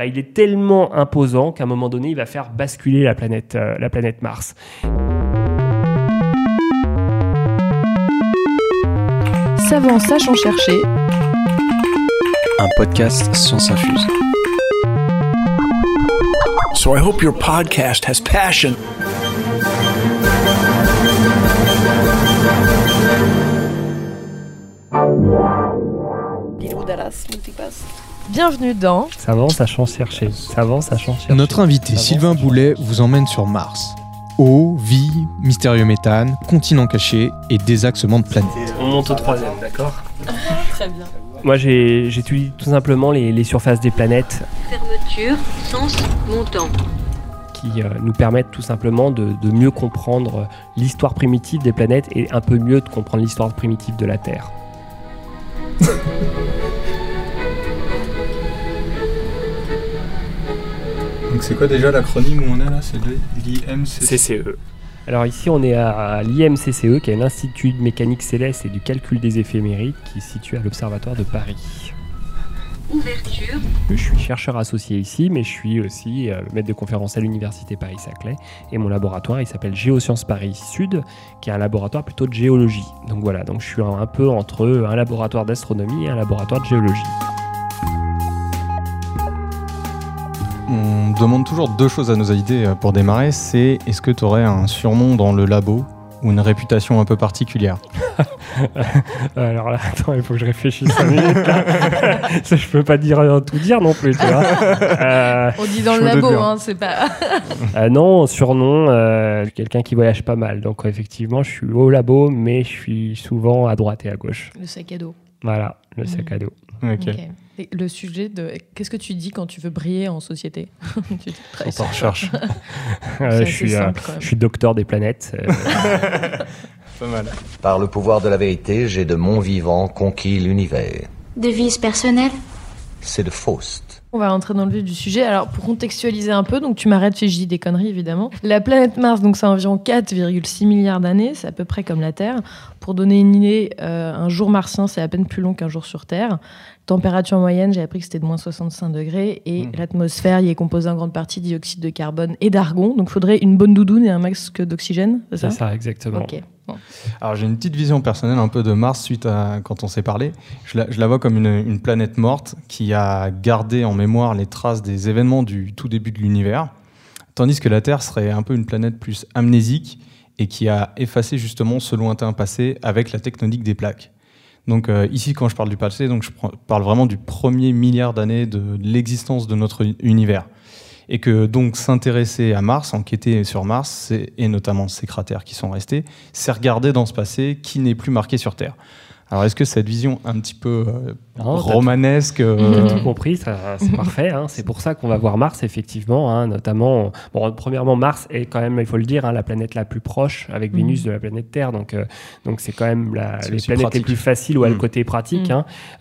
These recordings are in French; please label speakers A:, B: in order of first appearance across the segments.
A: bah, il est tellement imposant qu'à un moment donné, il va faire basculer la planète, euh, la planète Mars.
B: Savant sachant chercher.
C: Un podcast Science Infuse.
D: So I hope your podcast has passion.
B: Bienvenue dans
A: Savant sachant chercher. Savant sachant chercher.
E: Notre invité
A: Savant
E: Sylvain Boulet vous emmène sur Mars. Eau, vie, mystérieux méthane, continent caché et désaxement de planètes.
A: On monte au troisième, d'accord
B: Très bien.
A: Moi, j'ai- j'étudie tout simplement les, les surfaces des planètes
F: Fermeture, sens montant.
A: qui euh, nous permettent tout simplement de, de mieux comprendre l'histoire primitive des planètes et un peu mieux de comprendre l'histoire primitive de la Terre.
G: Donc c'est quoi déjà l'acronyme où on est là C'est l'IMCC
A: CCE. Alors ici, on est à l'IMCCE, E, qui est l'Institut de mécanique céleste et du calcul des éphémérides, qui est situé à l'Observatoire de Paris.
F: Ouverture,
A: Je suis chercheur associé ici, mais je suis aussi euh, maître de conférence à l'Université Paris-Saclay. Et mon laboratoire, il s'appelle Géosciences Paris Sud, qui est un laboratoire plutôt de géologie. Donc voilà, donc je suis un, un peu entre un laboratoire d'astronomie et un laboratoire de géologie.
E: On demande toujours deux choses à nos invités euh, pour démarrer. C'est est-ce que tu aurais un surnom dans le labo ou une réputation un peu particulière?
A: Alors là, attends, il faut que je réfléchisse 5 minutes. Là. Ça, je peux pas dire euh, tout dire non plus, tu vois. Euh,
B: On dit dans le labo, hein, c'est pas.
A: euh, non, surnom, euh, quelqu'un qui voyage pas mal. Donc effectivement, je suis au labo, mais je suis souvent à droite et à gauche.
B: Le sac à dos.
A: Voilà, le sac à dos.
B: Et le sujet de. Qu'est-ce que tu dis quand tu veux briller en société? Tu dis très
E: Quand on recherche.
A: Euh, je, suis,
B: simple,
A: je suis docteur des planètes. euh,
E: Pas mal.
H: Par le pouvoir de la vérité, j'ai de mon vivant conquis l'univers.
I: Devise personnelle
H: C'est de Faust.
B: On va rentrer dans le vif du sujet. Alors, pour contextualiser un peu, donc tu m'arrêtes si je dis des conneries, évidemment. La planète Mars, donc c'est environ 4,6 milliards d'années, c'est à peu près comme la Terre. Pour donner une idée, euh, un jour martien, c'est à peine plus long qu'un jour sur Terre. Température moyenne, j'ai appris que c'était de moins 65 degrés. Et
E: Mhm.
B: l'atmosphère y est composée en grande partie de dioxyde de carbone et d'argon. Donc, il faudrait une bonne doudoune et un masque d'oxygène, c'est ça?
A: C'est ça, exactement.
B: Ok.
E: Alors j'ai une petite vision personnelle un peu de Mars suite à quand on s'est parlé. Je la, vois comme une, planète morte qui a gardé en mémoire les traces des événements du tout début de l'univers, tandis que la Terre serait un peu une planète plus amnésique et qui a effacé justement ce lointain passé avec la tectonique des plaques. Donc euh, ici, quand je parle du passé, donc je parle vraiment du premier milliard d'années de l'existence de notre uni- univers. Et que donc s'intéresser à Mars, enquêter sur Mars, et notamment ces cratères qui sont restés, c'est regarder dans ce passé qui n'est plus marqué sur Terre. Alors est-ce que cette vision un petit peu
A: Non, t'as
E: romanesque,
A: T'as
E: euh,
A: tout compris, ça, c'est parfait. hein. C'est pour ça qu'on va voir Mars, effectivement, hein, notamment. Bon, premièrement, Mars est quand même, il faut le dire, hein, la planète la plus proche avec Vénus de la planète Terre. Donc, euh, donc c'est quand même la, les planètes
E: pratique.
A: les plus faciles où a le côté pratique.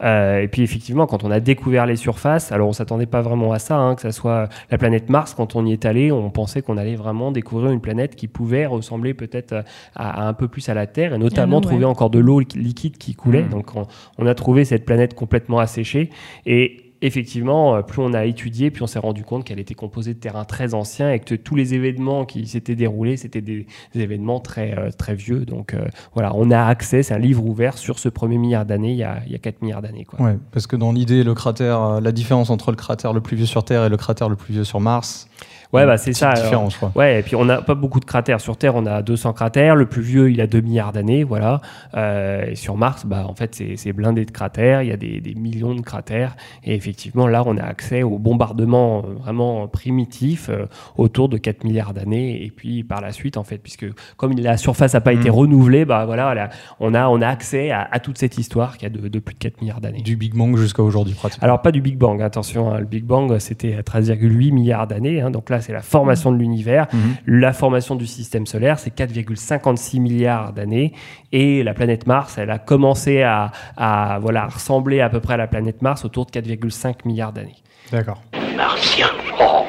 A: Euh, et puis, effectivement, quand on a découvert les surfaces, alors on s'attendait pas vraiment à ça, hein, que ça soit la planète Mars. Quand on y est allé, on pensait qu'on allait vraiment découvrir une planète qui pouvait ressembler peut-être à, à un peu plus à la Terre, et notamment
B: nous,
A: trouver
B: ouais.
A: encore de l'eau liquide qui coulait. Donc, on, on a trouvé cette planète complètement asséchée. Et effectivement, euh, plus on a étudié, plus on s'est rendu compte qu'elle était composée de terrains très anciens et que tous les événements qui s'étaient déroulés, c'était des, événements très, euh, très vieux. Donc euh, voilà, on a accès, c'est un livre ouvert sur ce premier milliard d'années, il il y a 4 milliards d'années.
E: Ouais, parce que dans l'idée, le cratère, la différence entre le cratère le plus vieux sur Terre et le cratère le plus vieux sur Mars,
A: Ouais, bah c'est ça. alors.
E: différence, quoi.
A: Ouais, et puis on n'a pas beaucoup de cratères sur Terre, on a 200 cratères. Le plus vieux, il a 2 milliards d'années, voilà. Euh, et sur Mars, bah, en fait, c'est blindé de cratères, il y a des, des millions de cratères. Et effectivement, là, on a accès au bombardement euh, vraiment primitif euh, autour de 4 milliards d'années. Et puis par la suite, en fait, puisque comme la surface n'a pas été
E: Mm.
A: renouvelée, bah, voilà, là, on, a, on a accès à, à toute cette histoire qui a de, de plus de 4 milliards d'années.
E: Du Big Bang jusqu'à aujourd'hui, pratiquement.
A: Alors pas du Big Bang, attention, hein, le Big Bang c'était à 13,8 milliards d'années, hein, donc là c'est la formation de l'univers,
E: Mhm.
A: la formation du système solaire c'est 4,56 milliards d'années, et la planète Mars elle a commencé à, à, voilà, ressembler à peu près à la planète Mars autour de 4,5 milliards d'années.
E: D'accord.
J: Martiens. Oh,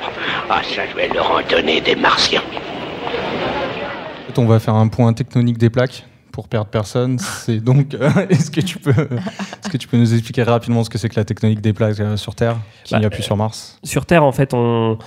J: ah ça je vais leur en donner des martiens.
E: En fait, on va faire un point tectonique des plaques pour perdre personne. C'est donc, euh, est-ce que tu peux, est-ce Est-ce que tu peux nous expliquer rapidement ce que c'est que la tectonique des plaques euh, sur Terre, qu'il n'y
A: Bah,
E: a plus sur Mars?
A: Sur Terre, en fait, on,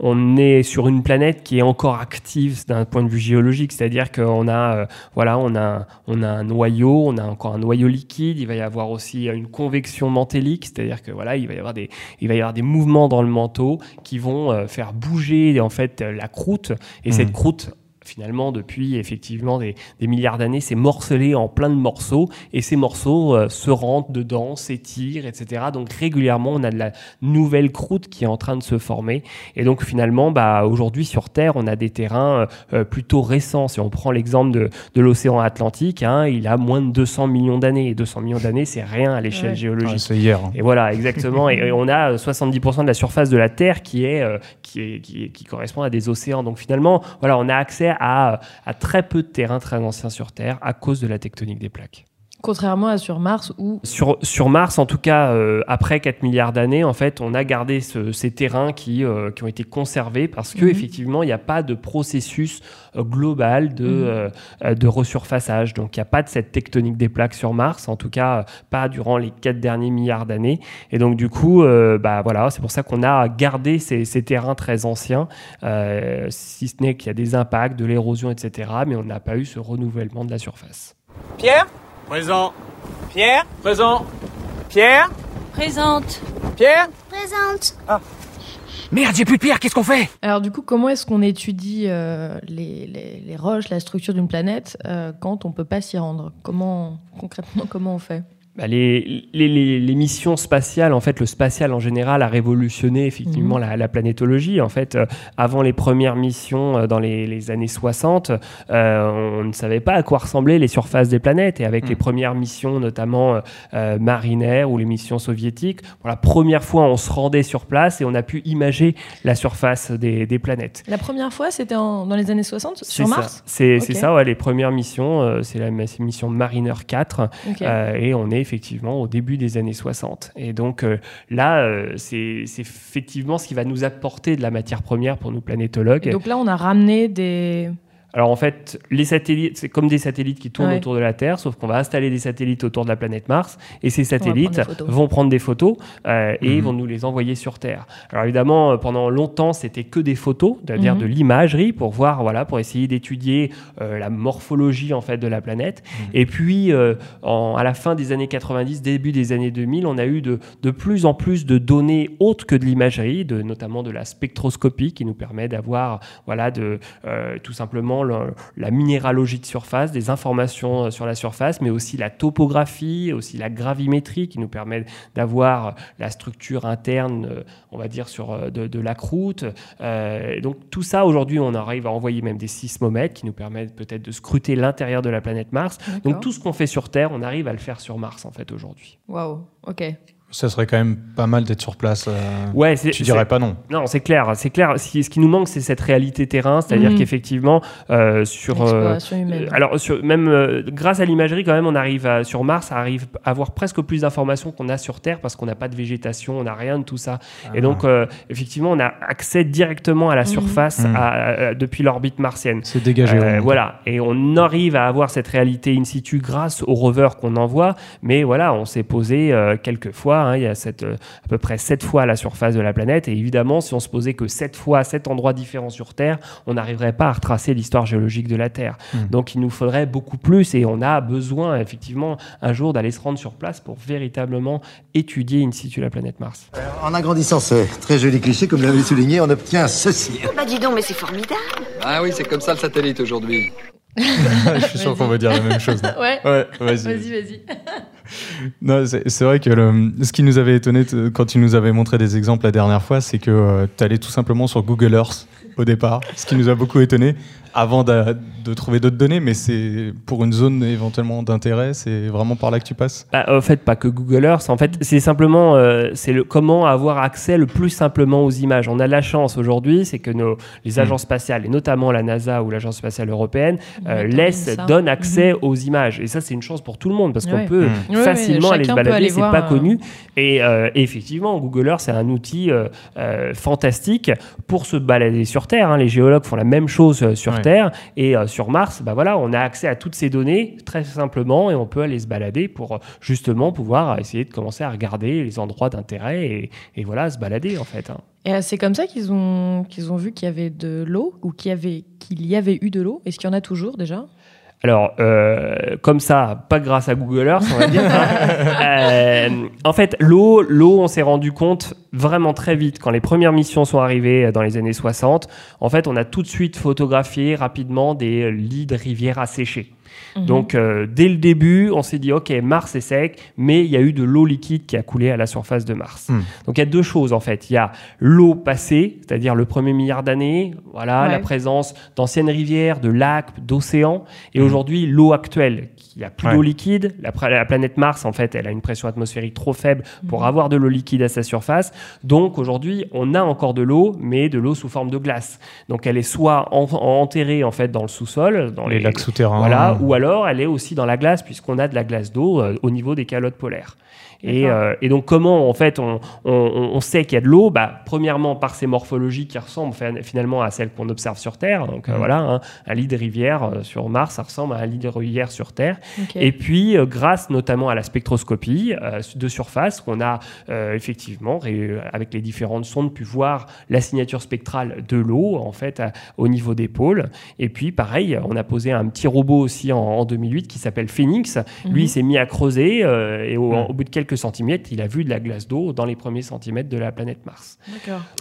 A: on est sur une planète qui est encore active d'un point de vue géologique, c'est-à-dire qu'on a, euh, voilà, on a, on a un noyau, on a encore un noyau liquide, il va y avoir aussi une convection mantélique, c'est-à-dire que voilà, il va y avoir des, il va y avoir des mouvements dans le manteau qui vont euh, faire bouger en fait euh, la croûte, et
E: Mhm.
A: cette croûte finalement, depuis effectivement des, des milliards d'années, c'est morcelé en plein de morceaux et ces morceaux euh, se rentrent dedans, s'étirent, etc. Donc régulièrement, on a de la nouvelle croûte qui est en train de se former. Et donc finalement, bah, aujourd'hui sur Terre, on a des terrains euh, euh, plutôt récents. Si on prend l'exemple de, de l'océan Atlantique, hein, il a moins de 200 millions d'années. Et 200 millions d'années, c'est rien à l'échelle
B: Ouais.
A: géologique.
E: Ouais, C'est hier. hein.
A: Et voilà, exactement. et, et on a euh, 70% de la surface de la Terre qui est, euh, qui est qui, est- qui correspond à des océans. Donc finalement, voilà, on a accès à, à très peu de terrains très anciens sur Terre à cause de la tectonique des plaques.
B: Contrairement à sur Mars où
A: Sur, sur Mars, en tout cas, euh, après 4 milliards d'années, en fait, on a gardé ce- ces terrains qui, euh, qui ont été conservés parce que
B: Mhm.
A: effectivement, il n'y a pas de processus euh, global de, euh, de resurfaçage. Donc, il n'y a pas de cette tectonique des plaques sur Mars, en tout cas, euh, pas durant les 4 derniers milliards d'années. Et donc, du coup, euh, bah, voilà, c'est pour ça qu'on a gardé ces, ces terrains très anciens, euh, si ce n'est qu'il y a des impacts, de l'érosion, etc. Mais on n'a pas eu ce renouvellement de la surface.
I: Pierre? Présent. Pierre Présent. Pierre
F: Présente.
I: Pierre
F: Présente.
I: Merde, j'ai plus de pierre, qu'est-ce qu'on fait?
B: Alors du coup, comment est-ce qu'on étudie euh, les, les- les roches, la structure d'une planète euh, quand on peut pas s'y rendre? Comment concrètement comment on fait?
A: Bah, les, les, les- les missions spatiales, en fait, le spatial en général a révolutionné effectivement
B: Mhm.
A: la, la planétologie. En fait, euh, avant les premières missions euh, dans les, années 60, euh, on ne savait pas à quoi ressemblaient les surfaces des planètes. Et avec
E: Mhm.
A: les premières missions, notamment marinaires ou les missions soviétiques, pour la première fois, on se rendait sur place et on a pu imager la surface des, des planètes.
B: La première fois, c'était dans les années 60
A: C'est
B: sur. Mars?
A: C'est c'est
B: Ok.
A: ça, ouais, les premières missions, c'est la mission Mariner 4.
B: Ok.
A: Euh, et on est effectivement au début des années 60. Et donc euh, là, euh, c'est effectivement ce qui va nous apporter de la matière première pour nous planétologues.
B: Et donc là, on a ramené des.
A: Alors en fait, les satellites, c'est comme des satellites qui tournent
B: Ouais.
A: autour de la Terre, sauf qu'on va installer des satellites autour de la planète Mars, et ces satellites vont prendre des photos euh, et
E: Mhm.
A: vont nous les envoyer sur Terre. Alors évidemment, euh, pendant longtemps, c'était que des photos, c'est-à-dire
B: Mhm.
A: de l'imagerie pour voir, voilà, pour essayer d'étudier euh, la morphologie en fait de la planète. Et puis, euh, en- à la fin des années 90, début des années 2000, on a eu de, de plus en plus de données autres que de l'imagerie, de, notamment de la spectroscopie qui nous permet d'avoir, voilà, de, euh, tout simplement le- la minéralogie de surface, des informations euh, sur la surface, mais aussi la topographie, aussi la gravimétrie qui nous permet d'avoir la structure interne, euh, on va dire, sur, euh, de, de la croûte. Euh, donc tout ça, aujourd'hui, on arrive à envoyer même des sismomètres qui nous permettent peut-être de scruter l'intérieur de la planète Mars. Donc tout ce qu'on fait sur Terre, on arrive à le faire sur Mars, en fait, aujourd'hui.
B: Waouh. Ok.
E: Ça serait quand même pas mal d'être sur place. euh,
A: Ouais, c'est-
E: Tu dirais
A: c'est-
E: pas non.
A: Non, c'est clair, c'est clair. Ce qui, ce qui nous manque, c'est cette réalité terrain, c'est-à-dire
B: Mhm.
A: qu'effectivement, euh, sur euh, euh, alors sur, même euh, grâce à l'imagerie, quand même, on arrive à- sur Mars, à arrive à avoir presque plus d'informations qu'on a sur Terre parce qu'on n'a pas de végétation, on n'a rien de tout ça. Et donc, euh, effectivement, on a accès directement à la
B: Mhm.
A: surface
E: Mhm.
A: à- à- depuis l'orbite martienne.
E: C'est dégagé.
A: Euh,
E: ouais.
A: voilà, et on arrive à avoir cette réalité in situ grâce au rover qu'on envoie, mais voilà, on s'est posé euh, quelques fois, hein, il y a cette, euh, à peu près sept fois à la surface de la planète, et évidemment, si on se posait que sept fois à sept endroits différents sur Terre, on n'arriverait pas à retracer l'histoire géologique de la Terre.
E: Hmm.
A: Donc il nous faudrait beaucoup plus, et on a besoin effectivement un jour d'aller se rendre sur place pour véritablement étudier in situ la planète Mars.
K: En agrandissant ce très joli cliché, comme l'avez souligné, on obtient ceci.
F: Bah dis donc, mais c'est formidable.
L: Ah oui, c'est comme ça le satellite aujourd'hui.
E: Je suis sûr qu'on va dire la même chose.
B: Ouais.
E: Ouais, vas-y.
B: Vas-y, vas-y.
E: Non, c'est vrai que le- ce qui nous avait étonné quand tu nous avais montré des exemples la dernière fois, c'est que tu allais tout simplement sur Google Earth au départ, ce qui nous a beaucoup étonné avant de, trouver d'autres données, mais c'est pour une zone éventuellement d'intérêt, c'est vraiment par là que tu passes?
A: Bah, en fait, pas que Google Earth. En fait, c'est simplement euh, c'est le comment avoir accès le plus simplement aux images. On a de la chance aujourd'hui, c'est que nos les agences spatiales et notamment la NASA ou l'agence spatiale européenne euh, laissent donnent accès aux images. Et ça, c'est une chance pour tout le monde parce qu'on peut
B: Mm. Ouais,
A: facilement aller se balader. C'est pas
B: euh,
A: connu. Et euh, effectivement, Google Earth, c'est un outil euh, euh, fantastique pour se balader sur Terre. hein. Les géologues font la même chose sur
E: Ouais.
A: Terre. Et euh, sur Mars, bah voilà, on a accès à toutes ces données très simplement et on peut aller se balader pour euh, justement pouvoir essayer de commencer à regarder les endroits d'intérêt et, et voilà, se balader en fait. hein.
B: Et euh, c'est comme ça qu'ils ont, qu'ils ont vu qu'il y avait de l'eau ou qu'il y avait, qu'il y avait eu de l'eau? Est-ce qu'il y en a toujours déjà?
A: Alors, euh, comme ça, pas grâce à Google Earth, on va dire. Euh, en fait, l'eau, l'eau, on s'est rendu compte vraiment très vite quand les premières missions sont arrivées dans les années 60. En fait, on a tout de suite photographié rapidement des lits de rivières asséchés.
B: Mhm.
A: Donc, euh, dès le début, on s'est dit, OK, Mars est sec, mais il y a eu de l'eau liquide qui a coulé à la surface de Mars.
E: Hmm.
A: Donc, il y a deux choses, en fait. Il y a l'eau passée, c'est-à-dire le premier milliard d'années, voilà,
B: Ouais.
A: la présence d'anciennes rivières, de lacs, d'océans, et aujourd'hui, l'eau actuelle. Il n'y a plus
E: Ouais.
A: d'eau liquide. La, planète Mars, en fait, elle a une pression atmosphérique trop faible pour avoir de l'eau liquide à sa surface. Donc, aujourd'hui, on a encore de l'eau, mais de l'eau sous forme de glace. Donc, elle est soit en- enterrée, en fait, dans le sous-sol, dans
E: Les lacs souterrains.
A: voilà, ou alors elle est aussi dans la glace, puisqu'on a de la glace d'eau euh, au niveau des calottes polaires. Et, euh, et donc, comment en fait on, on- on sait qu'il y a de l'eau? Bah, Premièrement, par ses morphologies qui ressemblent fin- finalement à celles qu'on observe sur Terre. Donc euh,
E: Mhm.
A: voilà, hein, un lit de rivière euh, sur Mars, ça ressemble à un lit de rivière sur Terre. Et puis, euh, grâce notamment à la spectroscopie de surface, on a effectivement, avec les différentes sondes, pu voir la signature spectrale de l'eau, en fait, à- au niveau des pôles. Et puis, pareil, on a posé un petit robot aussi en, en 2008 qui s'appelle Phoenix. Lui,
B: Mhm.
A: il s'est mis à creuser et au,
E: Mhm.
A: au bout de quelques centimètres, il a vu de la glace d'eau dans les premiers centimètres de la planète Mars.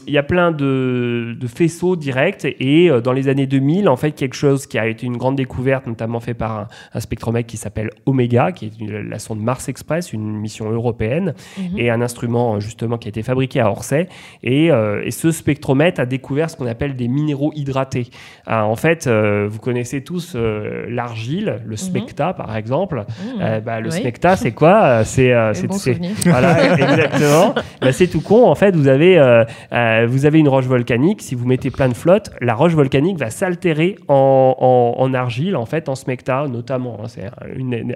A: Il y a plein de, de faisceaux directs et euh, dans les années 2000, en fait, quelque chose qui a été une grande découverte, notamment fait par un, un spectromètre qui s'appelle Omega, qui est une- la sonde Mars Express, une mission européenne,
B: Mhm.
A: et un instrument euh, justement qui a été fabriqué à Orsay. Et, euh, et ce spectromètre a découvert ce qu'on appelle des minéraux hydratés. Ah, en fait, euh, vous connaissez tous l'argile, le smecta par exemple.
B: Mhm.
A: Euh, bah, le
B: Oui.
A: smecta, c'est quoi?
B: Bon
A: c'est-
B: souvenir.
A: voilà, exactement. Bah, c'est tout con. En fait, vous avez, euh, euh, vous avez une roche volcanique. Si vous mettez plein de flotte, la roche volcanique va s'altérer en, en- en argile, en fait, en smecta notamment. hein. c'est une-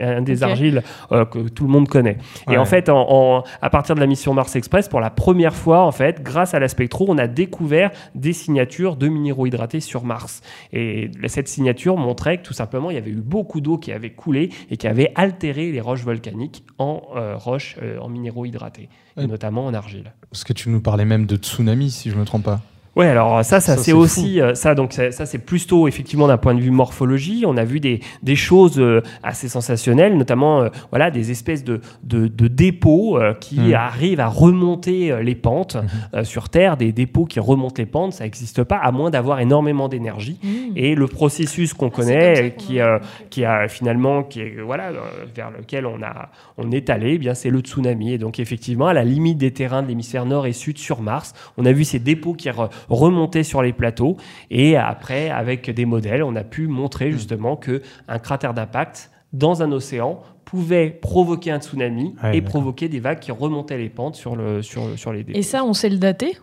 A: un, des argiles euh, que tout le monde connaît. Et en fait, en- à partir de la mission Mars Express, pour la première fois, en fait, grâce à la spectro, on a découvert des signatures de minéraux hydratés sur Mars. Et cette signature montrait que tout simplement, il y avait eu beaucoup d'eau qui avait coulé et qui avait altéré les roches volcaniques en euh, roches, euh, en minéraux hydratés, et notamment en argile.
E: Parce que tu nous parlais même de tsunami, si je me trompe pas.
A: Ouais, alors ça, ça,
E: Ça,
A: c'est aussi euh, ça. Donc ça, ça, c'est plus tôt effectivement d'un point de vue morphologie. On a vu des, des choses euh, assez sensationnelles, notamment euh, voilà des espèces de, de, de dépôts euh, qui
E: Mhm.
A: arrivent à remonter euh, les pentes euh, sur Terre. Des dépôts qui remontent les pentes, ça n'existe pas à moins d'avoir énormément d'énergie.
B: Mhm.
A: Et le processus qu'on
B: Ah,
A: connaît, euh, qui,
B: a-
A: euh, qui a finalement, qui est voilà, euh, vers lequel on a, on est allé, eh bien c'est le tsunami. Et donc effectivement, à la limite des terrains de l'hémisphère nord et sud sur Mars, on a vu ces dépôts qui re- remontaient sur les plateaux. Et après, avec des modèles, on a pu montrer justement que un cratère d'impact dans un océan pouvait provoquer un tsunami
E: Ouais,
A: et provoquer des vagues qui remontaient les pentes sur, le, sur, sur les dépôts.
B: Et ça, on sait le dater?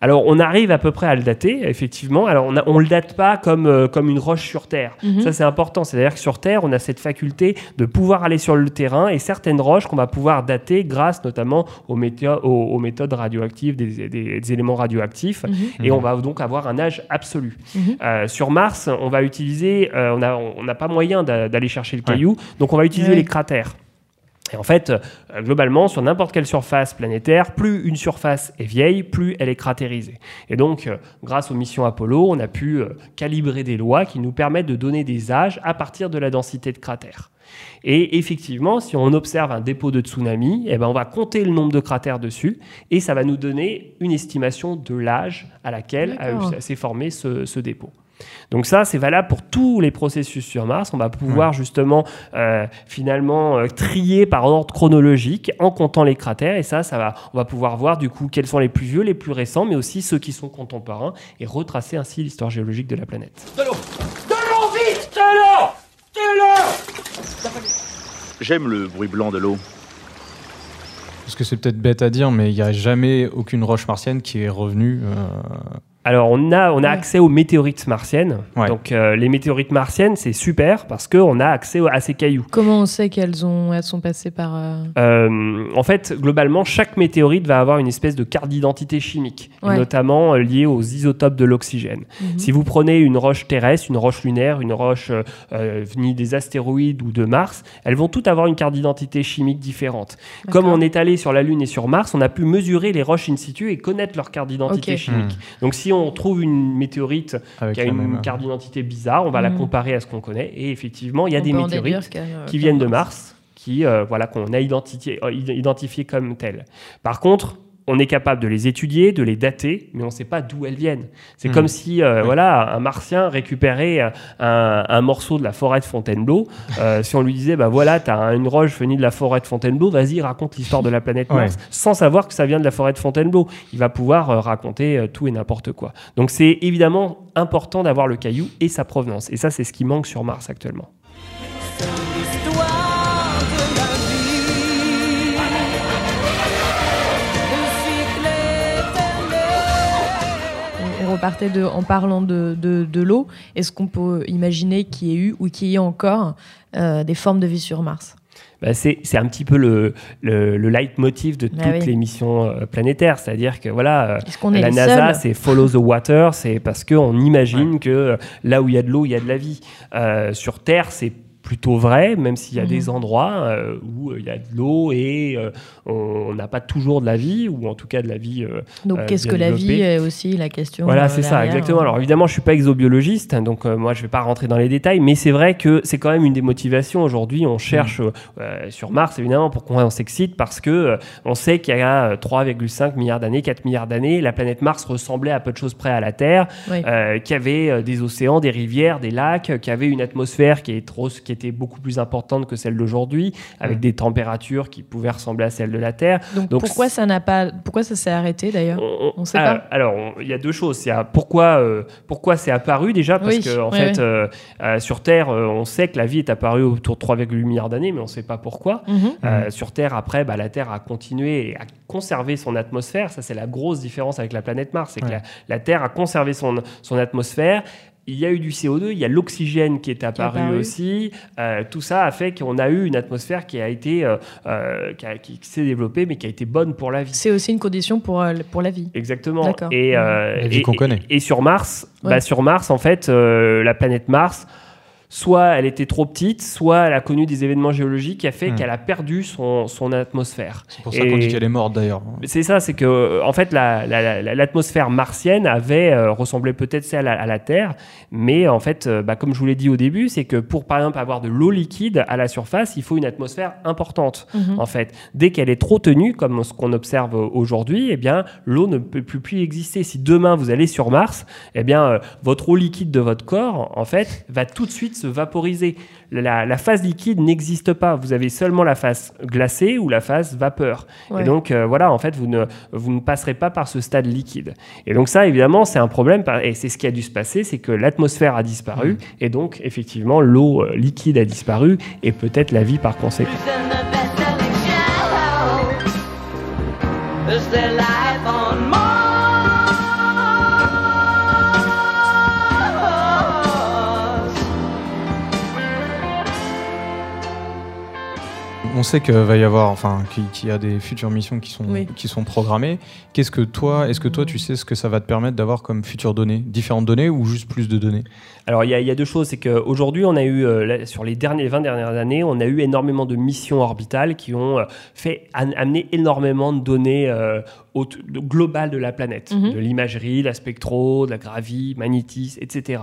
A: Alors, on arrive à peu près à le dater, effectivement. Alors, on ne le date pas comme, euh, comme une roche sur Terre.
B: Mhm.
A: Ça, c'est important. C'est-à-dire que sur Terre, on a cette faculté de pouvoir aller sur le terrain et certaines roches qu'on va pouvoir dater grâce notamment aux, méthodes, aux, aux méthodes radioactives, des, des- des éléments radioactifs.
B: Mhm.
A: Et on va donc avoir un âge absolu.
B: Mhm.
A: Euh, sur Mars, on va utiliser, euh, on n'a on pas moyen d'a- d'aller chercher le caillou, donc on va utiliser
B: Ouais.
A: les cratères. Et en fait, euh, globalement, sur n'importe quelle surface planétaire, plus une surface est vieille, plus elle est cratérisée. Et donc, euh, grâce aux missions Apollo, on a pu euh, calibrer des lois qui nous permettent de donner des âges à partir de la densité de cratères. Et effectivement, si on observe un dépôt de tsunami, eh ben on va compter le nombre de cratères dessus et ça va nous donner une estimation de l'âge à laquelle s'est formé ce, ce dépôt. Donc ça, c'est valable pour tous les processus sur Mars. On va pouvoir justement, euh, finalement, euh, trier par ordre chronologique en comptant les cratères. Et ça, ça va, on va pouvoir voir du coup quels sont les plus vieux, les plus récents, mais aussi ceux qui sont contemporains et retracer ainsi l'histoire géologique de la planète.
I: De l'eau De l'eau, vite De l'eau De l'eau
M: J'aime le bruit blanc de l'eau.
E: Parce que c'est peut-être bête à dire, mais il n'y a jamais aucune roche martienne qui est revenue euh,
A: Alors, on a, on a accès aux météorites martiennes.
E: Ouais.
A: Donc, euh, les météorites martiennes, c'est super parce qu'on a accès à ces cailloux.
B: Comment on sait qu'elles ont, elles sont passées par. euh,
A: Euh, en fait, globalement, chaque météorite va avoir une espèce de carte d'identité chimique,
B: Ouais.
A: notamment euh, liée aux isotopes de l'oxygène.
B: Mhm.
A: Si vous prenez une roche terrestre, une roche lunaire, une roche venue des astéroïdes ou de Mars, elles vont toutes avoir une carte d'identité chimique différente. Comme on est allé sur la Lune et sur Mars, on a pu mesurer les roches in situ et connaître leur carte d'identité chimique. Donc si on trouve une météorite
E: Avec
A: qui a une
E: même-
A: carte d'identité bizarre, on va la
B: Mhm.
A: comparer à ce qu'on connaît. Et effectivement, il y a
B: on
A: des météorites
B: euh,
A: qui
B: viennent
A: de Mars, qui euh, voilà qu'on a identifié, euh, id- identifié comme telles. Par contre, on est capable de les étudier, de les dater, mais on ne sait pas d'où elles viennent. C'est
E: Hmm.
A: comme si euh, voilà un martien récupérait euh, un, un morceau de la forêt de Fontainebleau. Euh, si on lui disait bah voilà, tu as une roche venue de la forêt de Fontainebleau, vas-y raconte l'histoire de la planète
E: Ouais.
A: Mars, sans savoir que ça vient de la forêt de Fontainebleau. Il va pouvoir euh, raconter tout et n'importe quoi. Donc c'est évidemment important d'avoir le caillou et sa provenance. Et ça, c'est ce qui manque sur Mars actuellement.
B: Repartait de, en parlant de, de, de l'eau. Est-ce qu'on peut imaginer qu'il y ait eu ou qu'il y ait encore euh, des formes de vie sur Mars?
A: Bah, c'est un petit peu le, le, le leitmotiv de
B: Ah
A: toutes
B: oui.
A: les missions euh, planétaires. C'est-à-dire que voilà, euh, la NASA, c'est follow the water, c'est parce qu'on imagine que là où il y a de l'eau, il y a de la vie. Euh, sur Terre, c'est plutôt vrai, même s'il y a
B: Mhm.
A: des endroits euh, où euh, il y a de l'eau et euh, on n'a pas toujours de la vie, ou en tout cas de la vie. euh,
B: Donc, qu'est-ce que la vie est aussi la question
A: Voilà, c'est ça, exactement.
B: euh.
A: Alors évidemment, je suis pas exobiologiste, hein, donc moi je vais pas rentrer dans les détails, mais c'est vrai que c'est quand même une des motivations aujourd'hui. On cherche euh, sur Mars, évidemment, pourquoi on s'excite Parce que on sait qu'il y a euh, 3,5 milliards d'années, 4 milliards d'années, la planète Mars ressemblait à peu de choses près à la Terre,
B: Oui.
A: qu'il y avait des océans, des rivières, des lacs, qu'il y avait une atmosphère qui, est trop, qui était beaucoup plus importante que celle d'aujourd'hui, avec
E: Mm.
A: des températures qui pouvaient ressembler à celles de la Terre.
B: Donc,
A: Donc,
B: pourquoi ça n'a pas, pourquoi ça s'est arrêté d'ailleurs
A: on,
B: On sait
A: ah,
B: pas.
A: Alors, il y a deux choses. Il y a pourquoi, euh, pourquoi c'est apparu déjà, parce
B: Oui,
A: que en fait, euh, euh, sur Terre, euh, on sait que la vie est apparue autour de 3,8 milliards d'années, mais on ne sait pas pourquoi.
B: Mhm.
A: Euh, sur Terre, après, bah, la Terre a continué et a conservé son atmosphère. Ça, c'est la grosse différence avec la planète Mars. C'est que la, la Terre a conservé son, son atmosphère. Il y a eu du CO2, il y a l'oxygène qui est apparu,
B: apparu.
A: aussi. Euh, tout ça a fait qu'on a eu une atmosphère qui a été, euh, euh, qui, a- qui s'est développée, mais qui a été bonne pour la vie.
B: C'est aussi une condition pour, euh, pour la vie.
A: Exactement.
B: D'accord.
A: Et, euh,
E: La vie
A: et-
E: qu'on
A: et-
E: connaît.
A: Et sur Mars,
B: Ouais.
A: bah, sur Mars, en fait, euh, la planète Mars, soit elle était trop petite, soit elle a connu des événements géologiques qui a fait
E: Hmm.
A: qu'elle a perdu son, son atmosphère.
E: C'est pour ça qu'on dit qu'elle est morte d'ailleurs.
A: C'est ça, c'est que euh, en fait la- la- la- l'atmosphère martienne avait euh, ressemblait peut-être celle à, à la Terre, mais en fait, euh, bah, comme je vous l'ai dit au début, c'est que pour par exemple avoir de l'eau liquide à la surface, il faut une atmosphère importante.
B: Mhm.
A: En fait, dès qu'elle est trop tenue, comme ce qu'on observe aujourd'hui, eh bien l'eau ne peut plus, plus exister. Si demain vous allez sur Mars, eh bien euh, votre eau liquide de votre corps, en fait, va tout de suite se vaporiser. La, la phase liquide n'existe pas. Vous avez seulement la phase glacée ou la phase vapeur.
B: Ouais.
A: Et donc euh, voilà, en fait, vous ne, vous ne passerez pas par ce stade liquide. Et donc ça, évidemment, c'est un problème, et c'est ce qui a dû se passer, c'est que l'atmosphère a disparu, et donc effectivement, l'eau euh, liquide a disparu, et peut-être la vie par conséquent.
I: Is there life on Mars?
E: On sait qu'il va y avoir, enfin, qu'il y a des futures missions qui sont,
B: Oui.
E: qui sont programmées. Qu'est-ce que toi, est-ce que toi, tu sais ce que ça va te permettre d'avoir comme futures données? Différentes données ou juste plus de données?
A: Alors il y, a- il y a deux choses, c'est qu'aujourd'hui on a eu, euh, là, sur les derniers 20 dernières années, on a eu énormément de missions orbitales qui ont euh, fait amener énormément de données euh, au- de- de la planète,
B: Mhm.
A: de l'imagerie, la spectro, de la gravie, magnétisme, etc.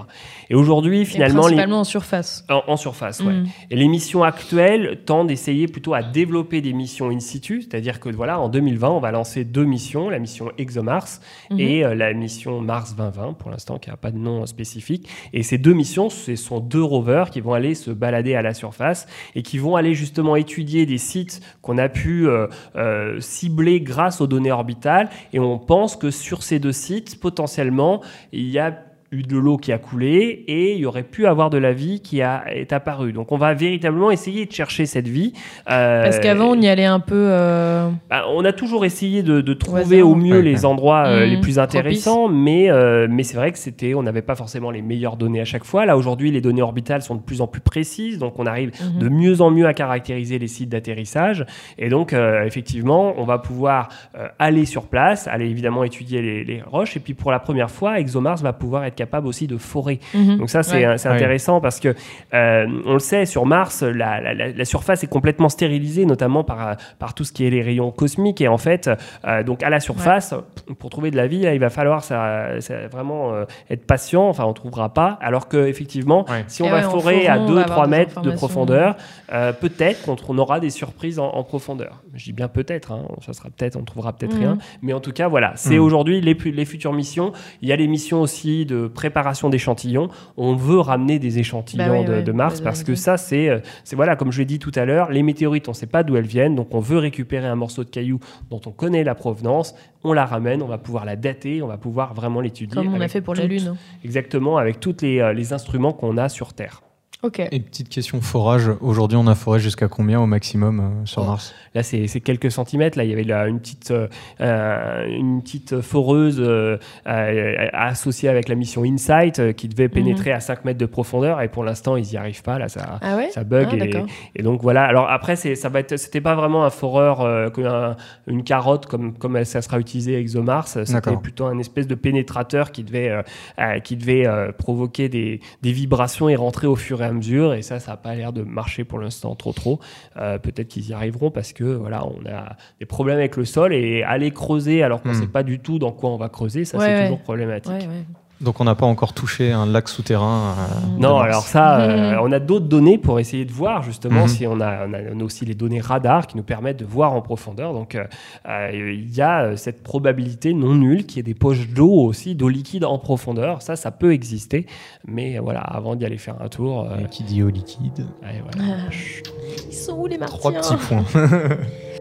A: Et aujourd'hui
B: Et
A: finalement, les-
B: principalement en surface.
A: en, en surface, ouais.
B: Mhm.
A: Et les missions actuelles tendent d'essayer plutôt à développer des missions in situ, c'est-à-dire que voilà, en 2020, on va lancer deux missions, la mission ExoMars
B: Mhm.
A: et euh, la mission Mars 2020, pour l'instant, qui n'a pas de nom spécifique. Et ces deux missions, ce sont deux rovers qui vont aller se balader à la surface et qui vont aller justement étudier des sites qu'on a pu euh, euh, cibler grâce aux données orbitales. Et on pense que sur ces deux sites, potentiellement, il y a eu de l'eau qui a coulé et il y aurait pu avoir de la vie qui a, est apparue. Donc on va véritablement essayer de chercher cette vie.
B: Euh, Parce qu'avant, on y allait un peu. Euh...
A: Bah, on a toujours essayé de, de trouver au mieux les endroits euh, les mmh, plus intéressants, mais, euh, mais c'est vrai que c'était, on n'avait pas forcément les meilleures données à chaque fois. Là, aujourd'hui, les données orbitales sont de plus en plus précises, donc on arrive
B: Mmh.
A: de mieux en mieux à caractériser les sites d'atterrissage. Et donc, euh, effectivement, on va pouvoir euh, aller sur place, aller évidemment étudier les, les roches. Et puis, pour la première fois, ExoMars va pouvoir être capable aussi de forer.
B: Mhm.
A: Donc ça, c'est
B: Ouais.
A: c'est intéressant parce que euh, on le sait, sur Mars, la, la- la- la surface est complètement stérilisée, notamment par, par tout ce qui est les rayons cosmiques. Et en fait, euh, donc à la surface, pour trouver de la vie, là, il va falloir ça, ça- vraiment euh, être patient. Enfin, on trouvera pas. Alors que effectivement, si on
B: Et
A: va forer à
B: forant, on va
A: 2-3
B: avoir des
A: mètres de profondeur, euh, peut-être qu'on on aura des surprises en, en profondeur. Je dis bien peut-être. hein, ça sera peut-être, on trouvera peut-être
B: Mhm.
A: rien. Mais en tout cas, voilà, c'est
E: Mhm.
A: aujourd'hui les, les futures missions. Il y a les missions aussi de préparation d'échantillons. On veut ramener des échantillons
B: Bah oui,
A: de,
B: ouais,
A: de Mars
B: vous
A: parce que ça, c'est, euh, c'est voilà, comme je l'ai dit tout à l'heure, les météorites, on ne sait pas d'où elles viennent, donc on veut récupérer un morceau de caillou dont on connaît la provenance. On la ramène, on va pouvoir la dater, on va pouvoir vraiment l'étudier.
B: Comme on a fait pour la Lune.
A: Exactement, avec tous les, euh, les instruments qu'on a sur Terre.
B: Ok.
E: Et petite question forage. Aujourd'hui, on a foré jusqu'à combien au maximum euh, sur Mars?
A: Là, c'est quelques centimètres. Là, il y avait là, une petite, euh, euh, une petite foreuse euh, associée avec la mission InSight euh, qui devait pénétrer à 5 mètres de profondeur. Et pour l'instant, ils n'y arrivent pas. Là, ça,
B: Ah ouais?
A: ça bug.
B: Ah,
A: et, donc voilà. Alors après, ça va être, c'était pas vraiment un foreur, euh, comme un- une carotte comme ça sera utilisé ExoMars. C'était plutôt un espèce de pénétrateur qui devait, euh, euh, qui devait euh, provoquer des, des vibrations et rentrer au fur et à mesure. Et ça, ça n'a pas l'air de marcher pour l'instant trop trop. Euh, Peut-être qu'ils y arriveront parce que voilà, on a des problèmes avec le sol et aller creuser alors qu'on ne
E: Hmm.
A: sait pas du tout dans quoi on va creuser, ça
B: Ouais,
A: c'est
B: ouais.
A: toujours problématique.
B: Ouais, ouais.
E: Donc, on n'a pas encore touché un lac souterrain. euh,
A: Non, alors ça, euh, on a d'autres données pour essayer de voir justement
E: Mhm.
A: si on a, on a, on a aussi les données radar qui nous permettent de voir en profondeur. Donc euh, euh, il y a cette probabilité non nulle qu'il y ait des poches d'eau aussi, d'eau liquide en profondeur. Ça, ça peut exister, mais voilà, avant d'y aller faire un tour. euh,
E: Et qui dit eau liquide
A: ouais, voilà.
B: Ah. Ils sont où les Martiens
E: Trois petits points.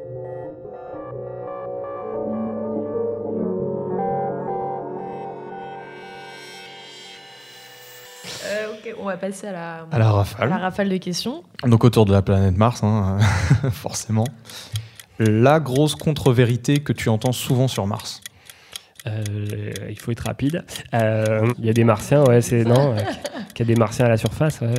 B: On va passer à la,
E: À la rafale.
B: à la rafale de questions.
E: Donc autour de la planète Mars, hein, forcément. La grosse contre-vérité que tu entends souvent sur Mars.
A: Euh, il faut être rapide. Euh, Il y a des martiens, ouais, c'est non, euh, qu'il y a des martiens à la surface. ouais.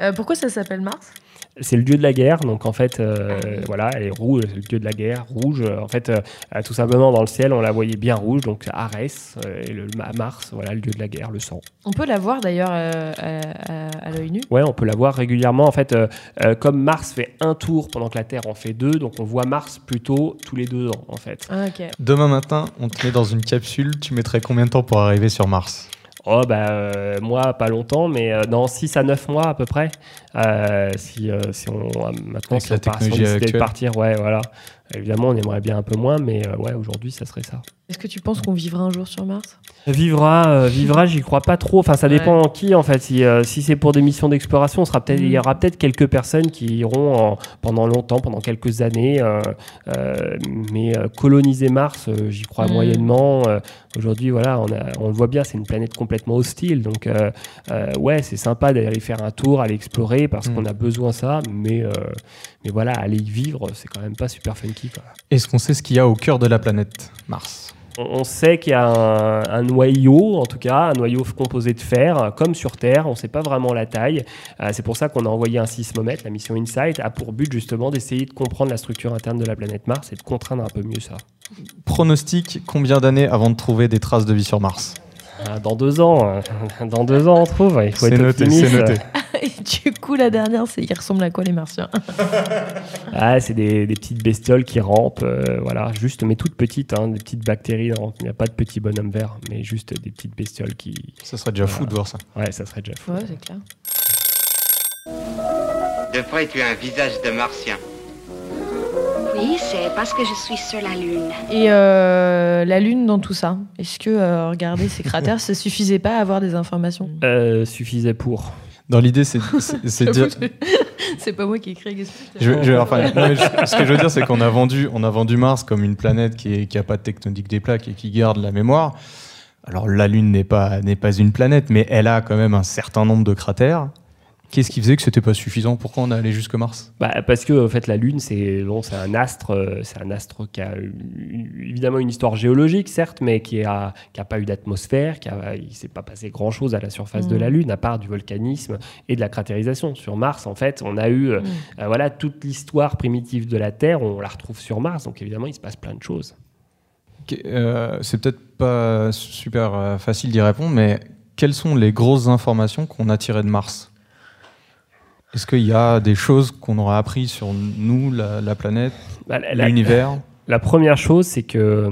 B: Euh, pourquoi ça s'appelle Mars?
A: C'est le dieu de la guerre, donc en fait, euh, voilà, elle est rouge, c'est le dieu de la guerre, rouge. Euh, En fait, euh, tout simplement dans le ciel, on la voyait bien rouge, donc Arès euh, et le Mars, voilà, le dieu de la guerre, le sang.
B: On peut la voir d'ailleurs euh, à, l'œil nu?
A: Ouais, on peut la voir régulièrement. En fait, euh, euh, comme Mars fait un tour pendant que la Terre en fait deux, donc on voit Mars plutôt tous les deux ans, en fait.
B: Ah.
E: Demain matin, on te met dans une capsule. Tu mettrais combien de temps pour arriver sur Mars?
A: Oh, bah, euh, moi, pas longtemps, mais euh, dans 6 à 9 mois à peu près. Euh, si, euh, si on, maintenant, si
E: la
A: on, part- si on décidait de partir, ouais, voilà. Évidemment, on aimerait bien un peu moins, mais ouais, aujourd'hui, ça serait ça.
B: Est-ce que tu penses qu'on vivra un jour sur Mars?
A: Vivra, euh, vivra, j'y crois pas trop. Enfin, ça dépend en qui en fait. Si, euh, si c'est pour des missions d'exploration, on sera peut-être, il y aura peut-être quelques personnes qui iront en- pendant longtemps, pendant quelques années. euh, euh, mais euh, coloniser Mars, euh, j'y crois
B: Mm.
A: moyennement. Euh, Aujourd'hui, voilà, on, a- on le voit bien, c'est une planète complètement hostile. Donc, euh, euh, ouais, c'est sympa d'aller faire un tour, aller explorer parce qu'on a besoin de ça. Mais, euh, mais voilà, aller y vivre, c'est quand même pas super funky. Quoi.
E: Est-ce qu'on sait ce qu'il y a au cœur de la planète Mars?
A: On sait qu'il y a un, un noyau, en tout cas, un noyau composé de fer, comme sur Terre. On ne sait pas vraiment la taille. Euh, c'est pour ça qu'on a envoyé un sismomètre. La mission InSight a pour but justement d'essayer de comprendre la structure interne de la planète Mars et de contraindre un peu mieux ça.
E: Pronostic, combien d'années avant de trouver des traces de vie sur Mars?
A: Ah, Dans deux ans, euh, dans deux ans, on trouve. Il faut être
E: noté,
A: optimiste.
E: c'est noté.
B: Et du coup, la dernière, c'est ils ressemblent à quoi les Martiens
A: Ah, c'est des, des petites bestioles qui rampent, euh, voilà, juste, mais toutes petites, hein, des petites bactéries. non, Il n'y a pas de petits bonhommes verts, mais juste des petites bestioles qui.
E: Ça serait déjà fou de voir ça.
A: Ouais, ça serait déjà fou.
B: Ouais, c'est clair.
N: De près, tu as un visage de martien.
F: Oui, c'est parce que je suis sur la Lune.
B: Et euh, la Lune dans tout ça Est-ce que euh, regarder ces cratères, ça suffisait pas à avoir des informations?
A: Euh, suffisait pour.
E: Dans l'idée, c'est dire.
B: C'est pas moi qui ai.
E: Je, je- enfin, non, je- ce que je veux dire, c'est qu'on a vendu, on a vendu Mars comme une planète qui n'a qui a pas de tectonique des plaques et qui garde la mémoire. Alors la Lune n'est pas, n'est pas une planète, mais elle a quand même un certain nombre de cratères. Qu'est-ce qui faisait que c'était pas suffisant? Pourquoi on est allé jusque Mars?
A: Bah, Parce que en fait, la Lune, c'est bon, c'est un astre, euh, c'est un astre qui a une- évidemment une histoire géologique, certes, mais qui a, qui a pas eu d'atmosphère, qui a, il s'est pas passé grand-chose à la surface de la Lune, à part du volcanisme et de la cratérisation. Sur Mars, en fait, on a eu euh, euh, voilà toute l'histoire primitive de la Terre, on la retrouve sur Mars, donc évidemment, il se passe plein de choses.
E: Euh, C'est peut-être pas super facile d'y répondre, mais quelles sont les grosses informations qu'on a tirées de Mars? Est-ce qu'il y a des choses qu'on aurait appris sur nous, la, la planète,
A: Bah, la-
E: l'univers?
A: La première chose, c'est que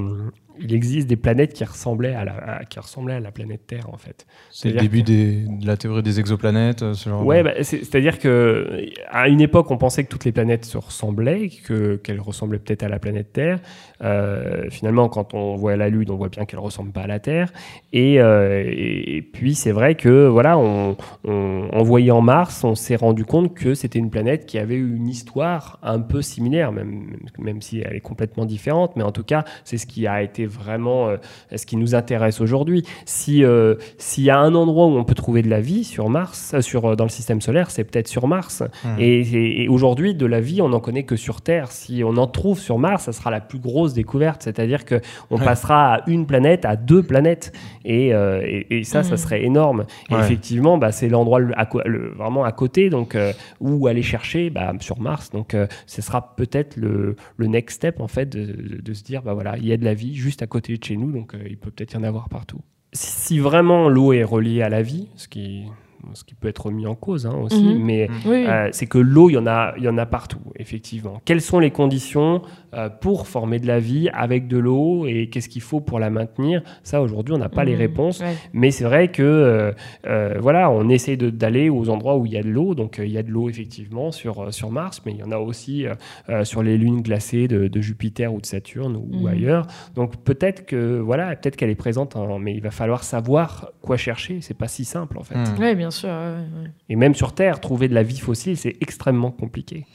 A: il existe des planètes qui ressemblaient à la, à- qui ressemblaient à la planète Terre, en fait.
E: C'est le début des- de la théorie des exoplanètes euh, ce genre
A: Ouais,
E: de-
A: bah, c'est- c'est-à-dire que à une époque, on pensait que toutes les planètes se ressemblaient, que qu'elles ressemblaient peut-être à la planète Terre. Euh, finalement, quand on voit la Lune, on voit bien qu'elle ressemble pas à la Terre. Et, euh, et, puis, c'est vrai que voilà, on, on- en voyant Mars, on s'est rendu compte que c'était une planète qui avait une histoire un peu similaire, même même si elle est complètement différente. Mais en tout cas, c'est ce qui a été vraiment euh, ce qui nous intéresse aujourd'hui. Si euh, s'il y a un endroit où on peut trouver de la vie sur Mars, euh, sur, dans le système solaire, c'est peut-être sur Mars.
E: Mhm.
A: Et, et- et aujourd'hui, de la vie, on n'en connaît que sur Terre. Si on en trouve sur Mars, ça sera la plus grosse découverte. C'est-à-dire que on
E: Ouais.
A: passera à une planète, à deux planètes. Et, euh, et- et ça, ça
B: Mhm.
A: serait énorme. Et
E: Ouais.
A: effectivement, bah, c'est l'endroit le- le- vraiment à côté, donc euh, où aller chercher bah, sur Mars. Donc, euh, ce sera peut-être le, le next step en fait de, de- de se dire bah voilà, il y a de la vie juste à côté de chez nous, donc euh, il peut peut-être y en avoir partout. Si, si vraiment l'eau est reliée à la vie, ce qui ce qui peut être mis en cause hein, aussi,
B: Mhm.
A: mais euh, c'est que l'eau, il y en a, il y en a partout, effectivement. Quelles sont les conditions euh, pour former de la vie avec de l'eau et qu'est-ce qu'il faut pour la maintenir? Ça, aujourd'hui, on n'a pas les
B: Mhm.
A: réponses.
B: Ouais.
A: Mais c'est vrai que euh, euh, voilà, on essaie d'aller aux endroits où il y a de l'eau. Donc euh, il y a de l'eau effectivement sur, euh, sur Mars, mais il y en a aussi euh, euh, sur les lunes glacées de, de Jupiter ou de Saturne ou, ou
B: Mhm.
A: ailleurs. Donc peut-être que voilà, peut-être qu'elle est présente, hein, mais il va falloir savoir quoi chercher. C'est pas si simple en fait.
E: Hmm.
B: Oui, bien sûr. ouais, ouais, ouais.
A: Et même sur Terre, trouver de la vie fossile, c'est extrêmement compliqué.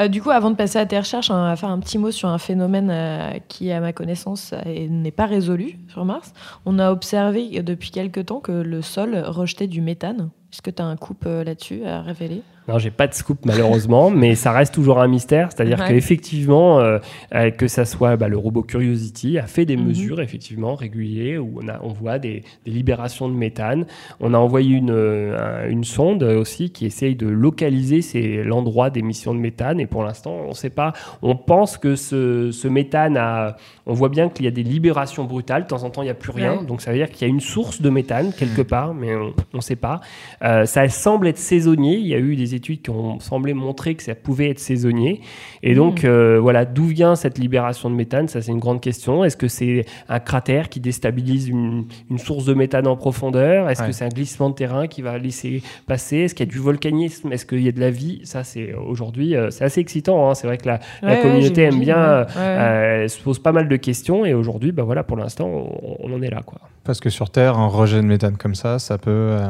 B: Euh, du coup, avant de passer à tes recherches, on va faire un petit mot sur un phénomène euh, qui, à ma connaissance, n'est pas résolu sur Mars. On a observé euh, depuis quelque temps que le sol rejetait du méthane. Est-ce que tu as un coup euh, là-dessus à révéler?
A: Non, j'ai pas de scoop malheureusement, mais ça reste toujours un mystère. C'est-à-dire
B: Ouais.
A: qu'effectivement, euh, euh, que ça soit bah, le robot Curiosity a fait des
B: Mhm.
A: mesures effectivement réguliers où on, a, on voit des, des libérations de méthane. On a envoyé une, euh, un- une sonde aussi qui essaye de localiser l'endroit d'émission de méthane et pour l'instant, on ne sait pas. On pense que ce, ce méthane a, on voit bien qu'il y a des libérations brutales. De temps en temps, il n'y a plus rien.
B: Ouais.
A: Donc ça veut dire qu'il y a une source de méthane quelque part, mais on ne sait pas. Euh, ça semble être saisonnier. Il y a eu des études qui ont semblé montrer que ça pouvait être saisonnier. Et donc,
B: Mhm.
A: euh, voilà, d'où vient cette libération de méthane? Ça, c'est une grande question. Est-ce que c'est un cratère qui déstabilise une, une source de méthane en profondeur? Est-ce
E: Ouais.
A: que c'est un glissement de terrain qui va laisser passer? Est-ce qu'il y a du volcanisme? Est-ce qu'il y a de la vie? Ça, c'est aujourd'hui, euh, c'est assez excitant. hein. C'est vrai que la, la
B: Ouais, ouais,
A: communauté aime bien,
B: ouais.
A: euh,
B: Ouais.
A: euh, elle se pose pas mal de questions. Et aujourd'hui, bah voilà, pour l'instant, on, on en est là, quoi.
E: Parce que sur Terre, un rejet de méthane comme ça, ça peut euh,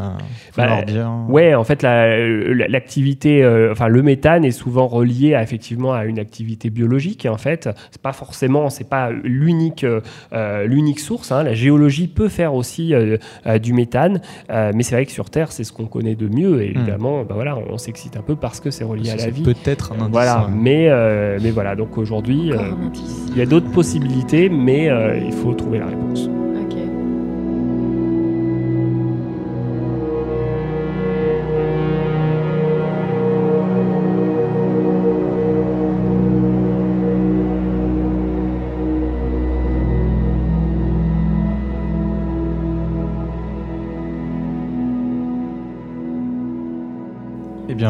A: Bah,
E: dire.
A: Ouais, en fait, la- l'activité, euh, enfin, le méthane est souvent relié à, effectivement à une activité biologique. Et en fait, c'est pas forcément, c'est pas l'unique, euh, euh, l'unique source. hein. La géologie peut faire aussi euh, euh, du méthane, euh, mais c'est vrai que sur Terre, c'est ce qu'on connaît de mieux. Et
E: Hmm.
A: évidemment, bah voilà, on s'excite un peu parce que c'est relié à la
E: C'est
A: vie.
E: Peut-être un indice.
A: Voilà,
E: ouais.
A: mais, euh, mais voilà, donc aujourd'hui, euh, il y a d'autres possibilités, mais euh, il faut trouver la réponse.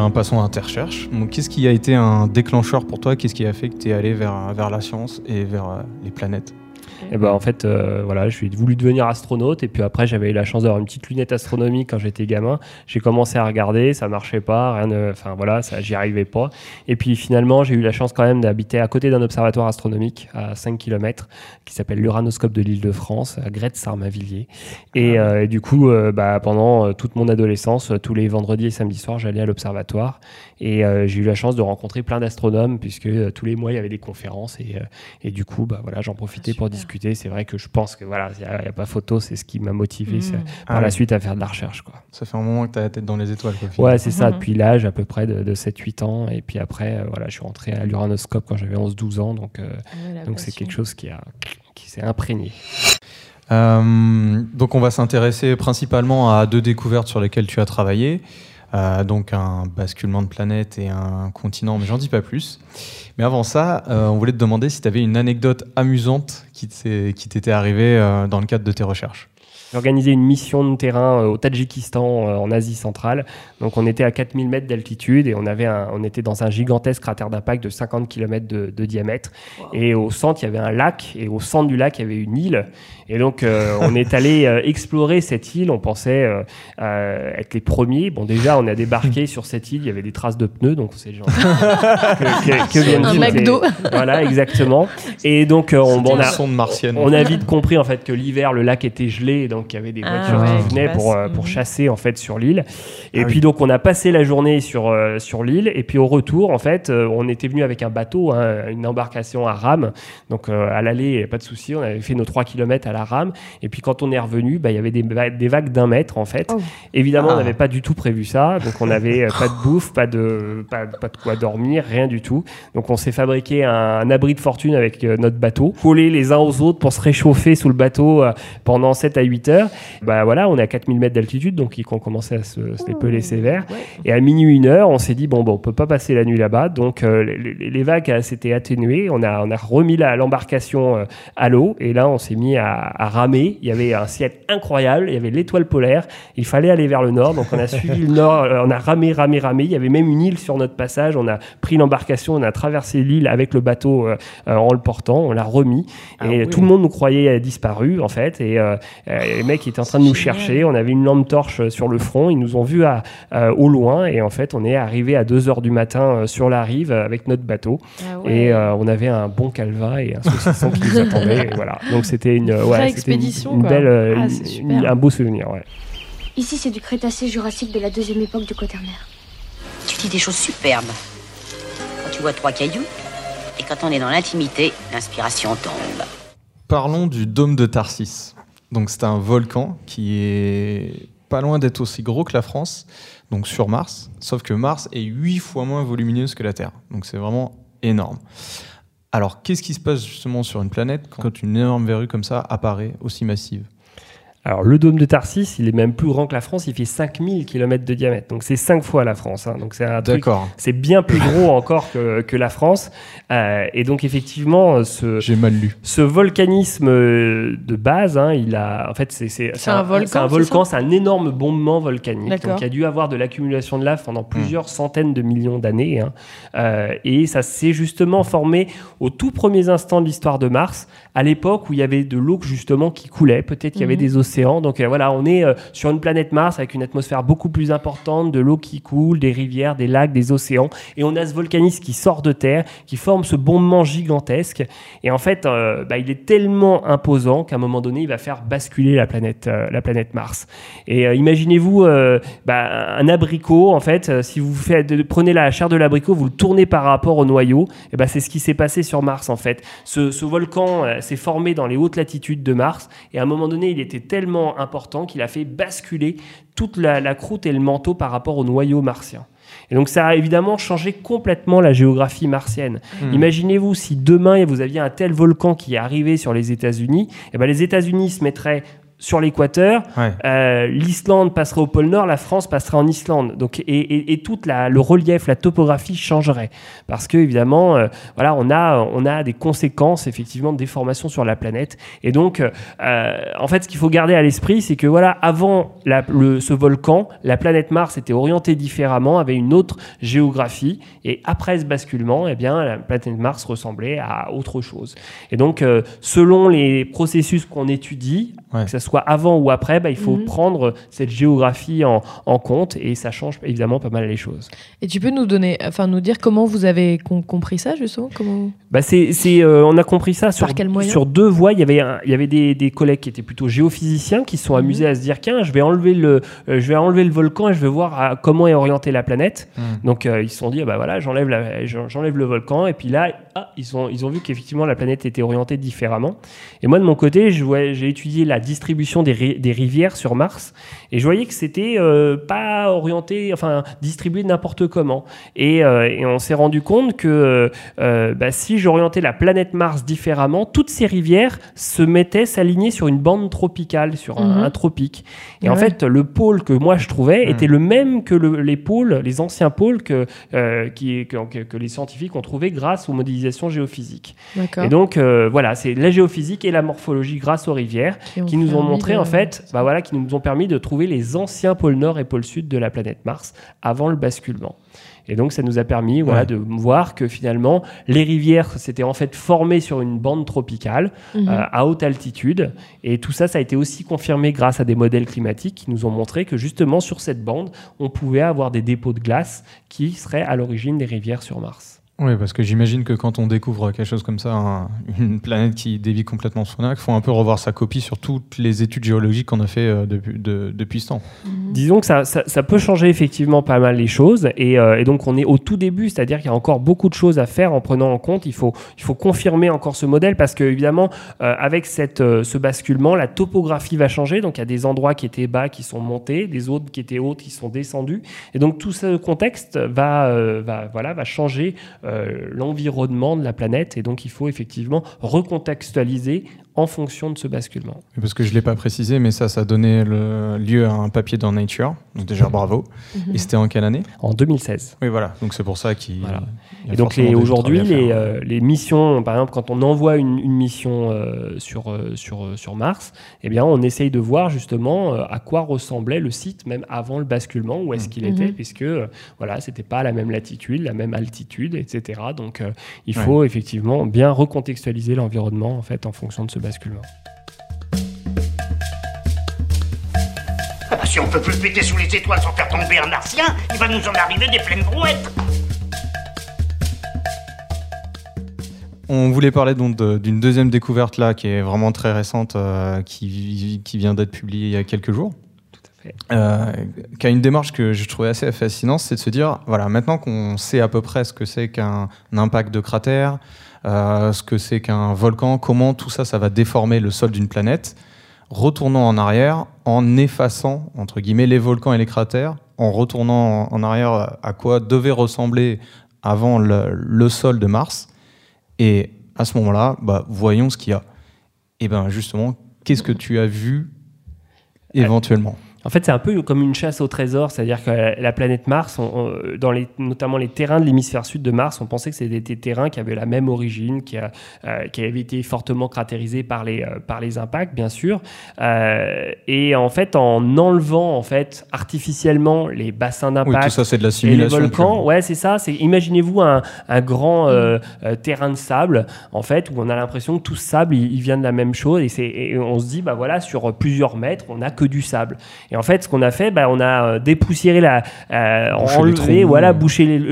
E: Passons à tes recherches. Donc, Qu'est-ce qui a été un déclencheur pour toi? Qu'est-ce qui a fait que tu es allé vers, vers la science et vers euh, les planètes?
A: Et ben en fait, euh, voilà, j'ai voulu devenir astronaute et puis après j'avais eu la chance d'avoir une petite lunette astronomique quand j'étais gamin. J'ai commencé à regarder, ça marchait pas, rien, ne- enfin voilà, ça, j'y arrivais pas. Et puis finalement, j'ai eu la chance quand même d'habiter à côté d'un observatoire astronomique à 5 km qui s'appelle l'Uranoscope de l'Île-de-France à Gretz-Sarmavilliers. Et, euh, et du coup, euh, bah, pendant toute mon adolescence, tous les vendredis et samedis soirs, j'allais à l'observatoire et euh, j'ai eu la chance de rencontrer plein d'astronomes puisque euh, tous les mois il y avait des conférences et, euh, et du coup, bah voilà, j'en profitais pour discuter. C'est vrai que je pense que voilà, il n'y a, pas photo, c'est ce qui m'a motivé
B: Mmh.
A: ça,
E: Ah
A: par la
E: ouais.
A: suite à faire de la recherche. Quoi.
E: Ça fait un moment que tu as la tête dans les étoiles. Quoi.
A: Ouais, c'est ça,
B: Mhm.
A: depuis l'âge à peu près de, de 7-8 ans. Et puis après, euh, voilà, je suis rentré à l'uranoscope quand j'avais 11-12 ans. Donc, euh, donc c'est quelque chose qui, a, qui s'est imprégné.
E: Euh, donc on va s'intéresser principalement à deux découvertes sur lesquelles tu as travaillé. Euh, donc un basculement de planète et un continent, mais j'en dis pas plus. Mais avant ça, euh, on voulait te demander si tu avais une anecdote amusante qui t'était arrivée euh, dans le cadre de tes recherches.
A: J'ai organisé une mission de terrain euh, au Tadjikistan, euh, en Asie centrale. Donc, on était à 4000 mètres d'altitude et on, avait un- on était dans un gigantesque cratère d'impact de 50 km de, de diamètre. Et au centre, il y avait un lac. Et au centre du lac, il y avait une île. Et donc, euh, on est allé euh, explorer cette île. On pensait euh, euh, être les premiers. Bon, déjà, on a débarqué sur cette île. Il y avait des traces de pneus. Donc, c'est genre. que, que- que viennent
B: Un McDo.
A: Voilà, exactement. Et donc, euh, on, a.
E: sonde martienne.
A: On a vite compris en fait que l'hiver le lac était gelé, donc il y avait des
B: Ah
A: voitures
B: ouais,
A: qui
B: qui
A: venaient pour, euh, pour chasser en fait sur l'île. Et
E: Ah
A: puis
E: oui.
A: donc on a passé la journée sur euh, sur l'île et puis au retour en fait euh, on était venu avec un bateau, hein, une embarcation à rame. Donc euh, à l'aller pas de souci, on avait fait nos 3 km à la rame. Et puis quand on est revenu, bah, il y avait des, des vagues d'un mètre en fait.
B: Oh.
A: Évidemment
E: Ah.
A: on n'avait pas du tout prévu ça, donc on n'avait pas de bouffe, pas de pas, pas de quoi dormir, rien du tout. Donc on s'est fabriqué un, un abri de fortune avec euh, notre bateau, collés les uns aux autres pour se réchauffer sous le bateau euh, pendant 7 à 8 heures. Bah voilà, on est à 4000 mètres d'altitude, donc ils ont commencé à se, se dépeler sévère.
B: Ouais.
A: Et à minuit, une heure, on s'est dit, bon, bon on peut pas passer la nuit là-bas. Donc euh, les, les- les vagues s'étaient atténuées. On a, on a remis l'embarcation euh, à l'eau. Et là, on s'est mis à, à ramer. Il y avait un ciel incroyable. Il y avait l'étoile polaire. Il fallait aller vers le nord. Donc on a suivi le nord. euh, On a ramé, ramé, ramé. Il y avait même une île sur notre passage. On a pris l'embarcation. On a traversé l'île avec le bateau euh, en le portant. On l'a remis.
E: Ah
A: et tout le monde nous croyait disparu, en fait. Et les mecs étaient en train de nous
B: Génial.
A: chercher. On avait une lampe torche sur le front. Ils nous ont vus à, euh, au loin. Et en fait, on est arrivé à 2 heures du matin euh, sur la rive euh, avec notre bateau.
B: Ah ouais.
A: Et euh, on avait un bon calva et un saucisson qui nous attendait. Et voilà. Donc c'était une, ouais, belle, euh,
B: Ah,
A: une- une- un beau souvenir. Ouais.
F: Ici, c'est du Crétacé jurassique de la deuxième époque du Quaternaire.
O: Tu dis des choses superbes. Quand tu vois trois cailloux, et quand on est dans l'intimité, l'inspiration tombe.
E: Parlons du dôme de Tarsis. Donc c'est un volcan qui est pas loin d'être aussi gros que la France, donc sur Mars, sauf que Mars est huit fois moins volumineuse que la Terre. Donc c'est vraiment énorme. Alors qu'est-ce qui se passe justement sur une planète quand une énorme verrue comme ça apparaît aussi massive?
A: Alors, le dôme de Tarsis, il est même plus grand que la France. Il fait 5000 km de diamètre. Donc, c'est 5 fois la France. hein. Donc, c'est un truc.
E: D'accord.
A: C'est bien plus gros encore que, que la France. Euh, et donc, effectivement, ce,
E: J'ai mal lu.
A: ce volcanisme de base, hein, il a, en fait, c'est c'est- c'est
B: un volcan,
A: c'est un volcan, c'est un énorme bombement volcanique.
B: D'accord.
A: Donc, il y a dû avoir de l'accumulation de lave pendant plusieurs centaines de millions d'années. hein. Euh, et ça s'est justement formé aux tout premiers instants de l'histoire de Mars, à l'époque où il y avait de l'eau justement qui coulait. Peut-être qu'il y avait
B: Mhm.
A: des océans. Donc euh, voilà, on est euh, sur une planète Mars avec une atmosphère beaucoup plus importante, de l'eau qui coule, des rivières, des lacs, des océans. Et on a ce volcanisme qui sort de terre, qui forme ce bombement gigantesque. Et en fait, euh, bah, il est tellement imposant qu'à un moment donné, il va faire basculer la planète, la planète Mars. Et imaginez-vous bah, un abricot, en fait, si vous faites, prenez la chair de l'abricot, vous le tournez par rapport au noyau, et ben c'est ce qui s'est passé sur Mars, en fait. Ce, ce volcan s'est formé dans les hautes latitudes de Mars, et à un moment donné, il était tellement important qu'il a fait basculer toute la, la croûte et le manteau par rapport au noyau martien. Et donc ça a évidemment changé complètement la géographie martienne.
E: Hmm.
A: Imaginez-vous si demain vous aviez un tel volcan qui est arrivé sur les États-Unis, et ben les États-Unis se mettraient sur l'équateur,
E: Ouais.
A: euh, l'Islande passerait au pôle Nord, la France passerait en Islande. Donc, et, et, et toute la, le relief, la topographie changerait. Parce que, évidemment, euh, voilà, on a, on a des conséquences, effectivement, de déformation sur la planète. Et donc, euh, en fait, ce qu'il faut garder à l'esprit, c'est que, voilà, avant la- le, ce volcan, la planète Mars était orientée différemment, avait une autre géographie. Et après ce basculement, eh bien, la planète Mars ressemblait à autre chose. Et donc, selon les processus qu'on étudie,
E: Ouais.
A: que ce soit soit avant ou après, bah, il faut
B: Mhm.
A: prendre cette géographie en, en compte et ça change évidemment pas mal les choses.
B: Et tu peux nous donner, enfin nous dire comment vous avez com- compris ça justement comment...
A: Bah c'est, c'est, euh, on a compris ça sur, deux voies. Il y avait, un- il y avait des, des collègues qui étaient plutôt géophysiciens qui se
B: Mhm.
A: sont amusés à se dire tiens, je vais enlever le, euh, je vais enlever le volcan et je vais voir à- comment est orientée la planète.
E: Mhm.
A: Donc euh, ils se sont dit ah bah voilà, j'enlève, j'enlève le volcan et puis là, ah, ils, ont, ils ont vu qu'effectivement la planète était orientée différemment. Et moi de mon côté, j'ai étudié la distribution des, ri- des rivières sur Mars et je voyais que c'était euh, pas orienté, enfin distribué n'importe comment. Et, euh, et on s'est rendu compte que euh, bah, si j'orientais la planète Mars différemment, toutes ces rivières se mettaient, s'alignaient sur une bande tropicale, sur un,
B: Mhm.
A: un tropique. Et en fait, le pôle que moi je trouvais
E: Mhm.
A: était le même que le- les pôles, les anciens pôles que, qui, que, les scientifiques ont trouvé grâce aux modélisations géophysiques. Et donc, voilà, c'est la géophysique et la morphologie grâce aux rivières qui nous ont montré,
B: de-
A: en fait, bah voilà, qui nous ont permis de trouver les anciens pôles nord et pôle sud de la planète Mars avant le basculement. Et donc, ça nous a permis voilà,
E: Ouais.
A: de voir que finalement, les rivières s'étaient en fait formées sur une bande tropicale
B: Mhm.
A: euh, à haute altitude. Et tout ça, ça a été aussi confirmé grâce à des modèles climatiques qui nous ont montré que justement, sur cette bande, on pouvait avoir des dépôts de glace qui seraient à l'origine des rivières sur Mars.
E: Oui, parce que j'imagine que quand on découvre quelque chose comme ça, un- une planète qui dévie complètement son axe, il faut un peu revoir sa copie sur toutes les études géologiques qu'on a fait euh, depuis, de- depuis ce temps.
A: Disons que ça, ça, ça peut changer effectivement pas mal les choses. Et, euh, et donc, on est au tout début, c'est-à-dire qu'il y a encore beaucoup de choses à faire en prenant en compte. Il faut, il faut confirmer encore ce modèle parce que, évidemment, euh, avec cette, euh, ce basculement, la topographie va changer. Donc, il y a des endroits qui étaient bas qui sont montés, des autres qui étaient hautes qui sont descendus. Et donc, tout ce contexte va, euh, va, voilà, va changer euh, l'environnement de la planète. Et donc, il faut effectivement recontextualiser en fonction de ce basculement.
E: Et Parce que je ne l'ai pas précisé, mais ça, ça a donné le- lieu à un papier dans Nature. Donc déjà, bravo.
B: Mhm.
E: Et c'était en quelle année?
A: En 2016.
E: Oui, voilà. Donc c'est pour ça qu'il.
A: Voilà.
E: il y a
A: Et donc aujourd'hui, les, euh, les missions, par exemple, quand on envoie une, une mission euh, sur, euh, sur, sur Mars, eh bien, on essaye de voir justement euh, à quoi ressemblait le site même avant le basculement, où est-ce qu'il
B: Mhm.
A: était, puisque euh, voilà, c'était pas la même latitude, la même altitude, etc. Donc euh, il
E: Ouais.
A: faut effectivement bien recontextualiser l'environnement en fait en fonction de ce basculement.
I: Ah bah, si on peut plus péter sous les étoiles sans faire tomber un martien, il va nous en arriver des pleines brouettes.
E: On voulait parler donc de- d'une deuxième découverte là qui est vraiment très récente, euh, qui, qui vient d'être publiée il y a quelques jours.
A: fait.
E: Euh, qui a une démarche que je trouvais assez fascinante, c'est de se dire voilà, maintenant qu'on sait à peu près ce que c'est qu'un impact de cratère, euh, ce que c'est qu'un volcan, comment tout ça, ça va déformer le sol d'une planète, retournons en arrière en effaçant, entre guillemets, les volcans et les cratères, en retournant en, en arrière à quoi devait ressembler avant le, le sol de Mars. Et à ce moment-là, bah, voyons ce qu'il y a. Et bien justement, qu'est-ce que tu as vu éventuellement?
A: En fait, c'est un peu comme une chasse au trésor, c'est-à-dire que la planète Mars, on- on- dans les, notamment les terrains de l'hémisphère sud de Mars, on pensait que c'était des terrains qui avaient la même origine, qui, a- euh, qui avaient été fortement cratérisés par les, euh, par les impacts, bien sûr. Euh, et en fait, en enlevant en fait artificiellement les bassins
E: Oui,
A: d'impact
E: tout ça, c'est de la
A: et les volcans, ouais, c'est ça. C'est imaginez-vous un, un grand euh, euh, terrain de sable, en fait, où on a l'impression que tout ce sable, il, il vient de la même chose, et, c'est, et on se dit, bah voilà, sur plusieurs mètres, on n'a que du sable. Et en fait, ce qu'on a fait, bah, on a euh, dépoussiéré la, euh, enlevé, voilà,
E: euh.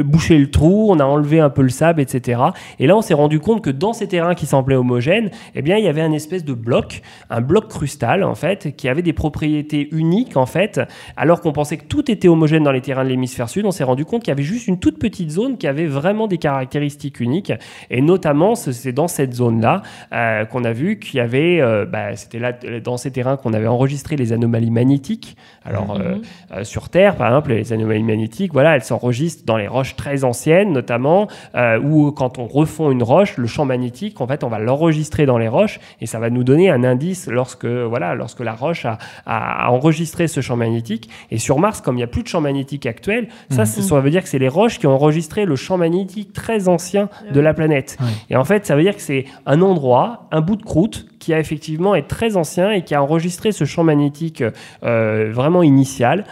A: bouché, le trou, on a enlevé un peu le sable, etc. Et là, on s'est rendu compte que dans ces terrains qui semblaient homogènes, eh bien, il y avait un espèce de bloc, un bloc crustal, en fait, qui avait des propriétés uniques, en fait, alors qu'on pensait que tout était homogène dans les terrains de l'hémisphère sud, on s'est rendu compte qu'il y avait juste une toute petite zone qui avait vraiment des caractéristiques uniques. Et notamment, ce- c'est dans cette zone-là euh, qu'on a vu qu'il y avait, euh, bah, c'était là, dans ces terrains qu'on avait enregistré les anomalies magnétiques. Alors, euh, euh, sur Terre, par exemple, les anomalies magnétiques, voilà, elles s'enregistrent dans les roches très anciennes, notamment, euh, où quand on refond une roche, le champ magnétique, en fait, on va l'enregistrer dans les roches et ça va nous donner un indice lorsque, voilà, lorsque la roche a, enregistré ce champ magnétique. Et sur Mars, comme il n'y a plus de champ magnétique actuel, ça,
E: Mhm.
A: ça veut dire que c'est les roches qui ont enregistré le champ magnétique très ancien de la planète. Et en fait, ça veut dire que c'est un endroit, un bout de croûte qui a effectivement est très ancien et qui a enregistré ce champ magnétique euh, vraiment initial.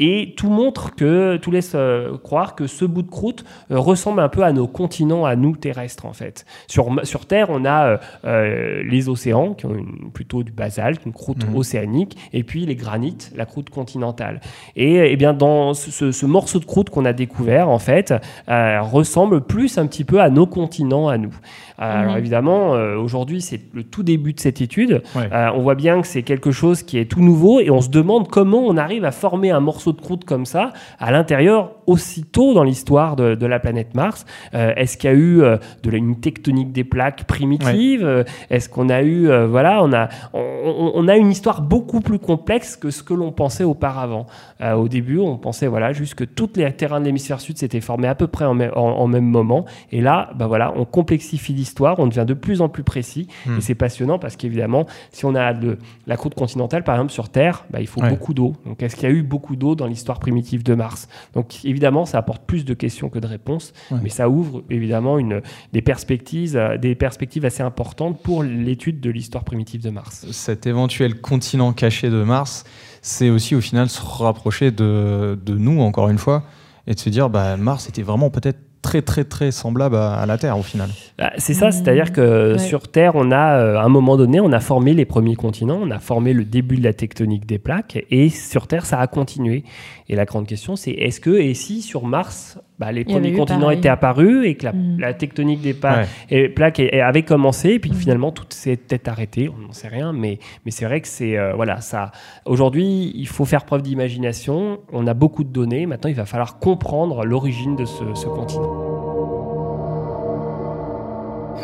A: Et tout montre que, tout laisse euh, croire que ce bout de croûte euh, ressemble un peu à nos continents, à nous terrestres en fait. Sur, sur Terre, on a euh, les océans qui ont une- plutôt du basalte, une croûte
E: Mhm.
A: océanique, et puis les granites, la croûte continentale. Et eh bien dans ce, ce- ce morceau de croûte qu'on a découvert en fait ressemble plus un petit peu à nos continents à nous. Euh, Alors évidemment, euh, aujourd'hui c'est le tout début de cette étude.
E: Ouais.
A: Euh, on voit bien que c'est quelque chose qui est tout nouveau et on se demande comment on arrive à former un morceau de croûte comme ça à l'intérieur aussitôt dans l'histoire de, de la planète Mars. Euh, Est-ce qu'il y a eu euh, de la, une tectonique des plaques primitive Est-ce qu'on a eu euh, voilà, on a on, a une histoire beaucoup plus complexe que ce que l'on pensait auparavant. Euh, au début, on pensait voilà juste que tous les terrains de l'hémisphère sud s'étaient formés à peu près en- en même moment. Et là, bah voilà, on complexifie l'histoire, on devient de plus en plus précis.
E: Hmm.
A: Et c'est passionnant parce qu'évidemment, si on a de la croûte continentale, par exemple sur Terre, bah, il faut
E: Ouais.
A: beaucoup d'eau. Donc, est-ce qu'il y a eu beaucoup d'eau dans l'histoire primitive de Mars? Donc, évidemment, ça apporte plus de questions que de réponses,
E: Ouais.
A: mais ça ouvre évidemment une, des perspectives, euh, des perspectives assez importantes pour l'étude de l'histoire primitive de Mars.
E: cet éventuel continent caché de Mars, c'est aussi au final se rapprocher de, de nous, encore une fois, et de se dire, bah, Mars était vraiment peut-être très très très semblable à, à la Terre au final.
A: Bah, C'est ça, c'est-à-dire que
B: Ouais.
A: sur Terre, on a, euh, à un moment donné, on a formé les premiers continents, on a formé le début de la tectonique des plaques, et sur Terre, ça a continué. Et la grande question, c'est est-ce que, et si sur Mars, bah, les premiers continents
B: pareil.
A: étaient apparus et que la,
B: Mhm.
A: la tectonique des pa-
E: Ouais.
A: et plaques avait commencé, et puis
B: Mhm.
A: finalement, tout s'est peut-être arrêté, on n'en sait rien, mais, mais c'est vrai que c'est. euh, voilà, ça. Aujourd'hui, il faut faire preuve d'imagination, on a beaucoup de données, maintenant, il va falloir comprendre l'origine de ce, ce continent.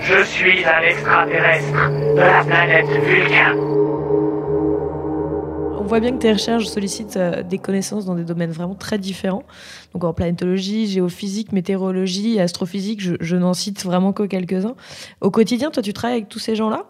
P: Je suis un extraterrestre de la planète Vulcain.
B: Voit bien que tes recherches sollicitent euh, des connaissances dans des domaines vraiment très différents. Donc en planétologie, géophysique, météorologie, astrophysique, je n'en cite vraiment que quelques-uns. Au quotidien, toi, tu travailles avec tous ces gens-là?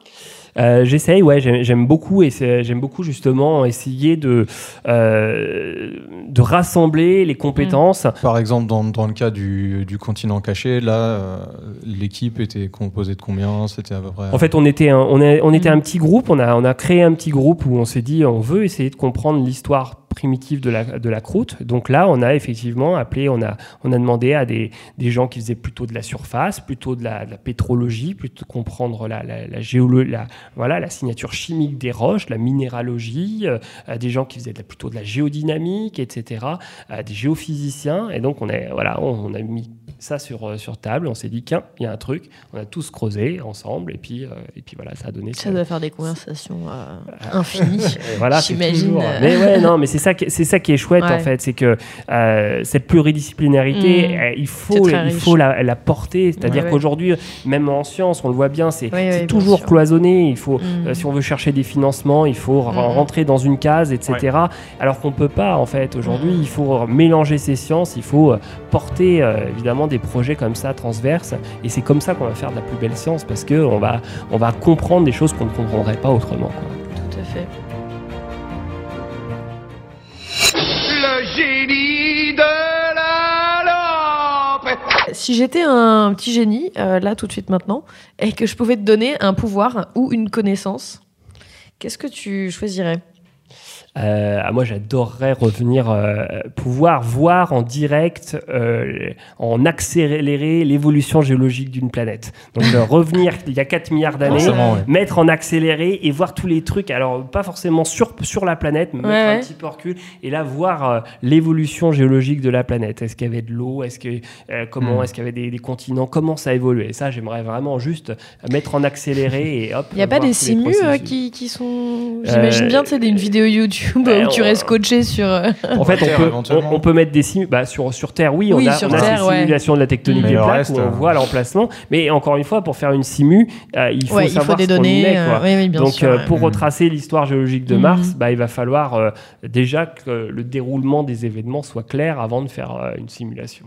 A: Euh, J'essaye, ouais, j'aime beaucoup et j'aime beaucoup justement essayer de, euh, de rassembler les compétences.
E: Par exemple, dans, dans le cas du, du continent caché, là, euh, l'équipe était composée de combien? C'était à peu près.
A: En fait, on était un, on est- on était
B: Mm.
A: un petit groupe, on a, on a créé un petit groupe où on s'est dit on veut essayer de comprendre l'histoire primitive de la, de la croûte. Donc là, on a effectivement appelé, on a, on a demandé à des, des gens qui faisaient plutôt de la surface, plutôt de la, de la pétrologie, plutôt comprendre la, la, la, géolo- la- voilà, la signature chimique des roches, la minéralogie, euh, des gens qui faisaient de la- plutôt de la géodynamique, etc., à des géophysiciens. Et donc, on a, voilà, on, on a mis ça sur, euh, sur table. On s'est dit, tiens, il y a un truc. On a tous creusé ensemble. Et puis, euh, et puis voilà, ça a donné.
B: Ça doit faire des conversations euh, infinies.
A: Voilà,
B: j'imagine. euh.
A: Mais ouais, non, mais c'est ça, qui- c'est ça qui est chouette
B: Ouais.
A: en fait, c'est que euh, cette pluridisciplinarité,
B: Mm.
A: euh, il faut, il
B: riche.
A: faut la, la porter. C'est-à-dire
B: Ouais, ouais.
A: qu'aujourd'hui, même en science, on le voit bien, c'est toujours cloisonné. Il faut,
B: Mm.
A: euh, si on veut chercher des financements, il faut
B: Mm.
A: rentrer dans une case, etc. Alors qu'on peut pas en fait. Aujourd'hui, il faut mélanger ces sciences, il faut porter euh, évidemment des projets comme ça transverses. Et c'est comme ça qu'on va faire de la plus belle science parce que on va, on va comprendre des choses qu'on ne comprendrait pas autrement. quoi.
B: Si j'étais un petit génie, euh, là tout de suite maintenant, et que je pouvais te donner un pouvoir ou une connaissance, qu'est-ce que tu choisirais?
A: Euh, ah, moi, j'adorerais revenir, euh, pouvoir voir en direct, euh, en accélérer l'évolution géologique d'une planète. Donc, euh, revenir il y a 4 milliards d'années,
E: ouais.
A: mettre en accéléré et voir tous les trucs. Alors, pas forcément sur, sur la planète, mais
B: Ouais,
A: mettre
B: ouais.
A: un petit peu recul et là, voir euh, l'évolution géologique de la planète. Est-ce qu'il y avait de l'eau? Est-ce que, euh, comment?
E: Mm.
A: Est-ce qu'il y avait des, des continents? Comment ça a évolué? Ça, j'aimerais vraiment juste mettre en accéléré et hop.
B: Il n'y a pas des simus euh, qui, qui sont. J'imagine
A: Euh,
B: bien, tu sais, une vidéo YouTube où tu
A: on-
B: restes coaché sur. euh,
A: En fait,
E: Terre,
A: on peut,
E: éventuellement.
A: on, on peut mettre des simu bah, sur, sur Terre, oui,
B: Oui,
A: on a,
B: sur
A: on a
B: Terre,
A: ces
B: ouais.
A: simulations de la tectonique
E: Mais
A: des
E: le
A: plaques
E: reste,
A: où on
E: euh,
A: voit l'emplacement. Mais encore une fois, pour faire une simu, euh, il faut
B: Ouais, il faut
A: savoir
B: des
A: ce qu'on y
B: données,
A: met,
B: euh,
A: quoi.
B: oui, oui, bien
A: Donc,
B: sûr,
A: euh,
B: ouais.
A: pour
E: Mhm.
A: retracer l'histoire géologique de. Mars, bah, il va falloir euh, déjà que le déroulement des événements soit clair avant de faire euh, une simulation.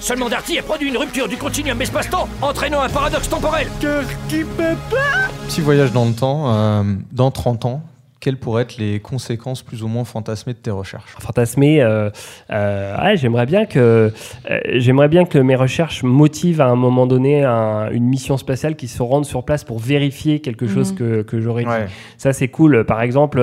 Q: Seulement Darty a produit une rupture du continuum espace-temps, entraînant un paradoxe temporel. Qu'est-ce qui peut pas
E: Petit voyage dans le temps, euh, dans 30 ans, quelles pourraient être les conséquences plus ou moins fantasmées de tes recherches?
A: Fantasmées, euh, euh, ouais, j'aimerais bien que euh, j'aimerais bien que mes recherches motivent à un moment donné un- une mission spatiale qui se rende sur place pour vérifier quelque chose
E: Mhm.
A: que, que j'aurais
E: Ouais.
A: dit. Ça c'est cool. Par exemple,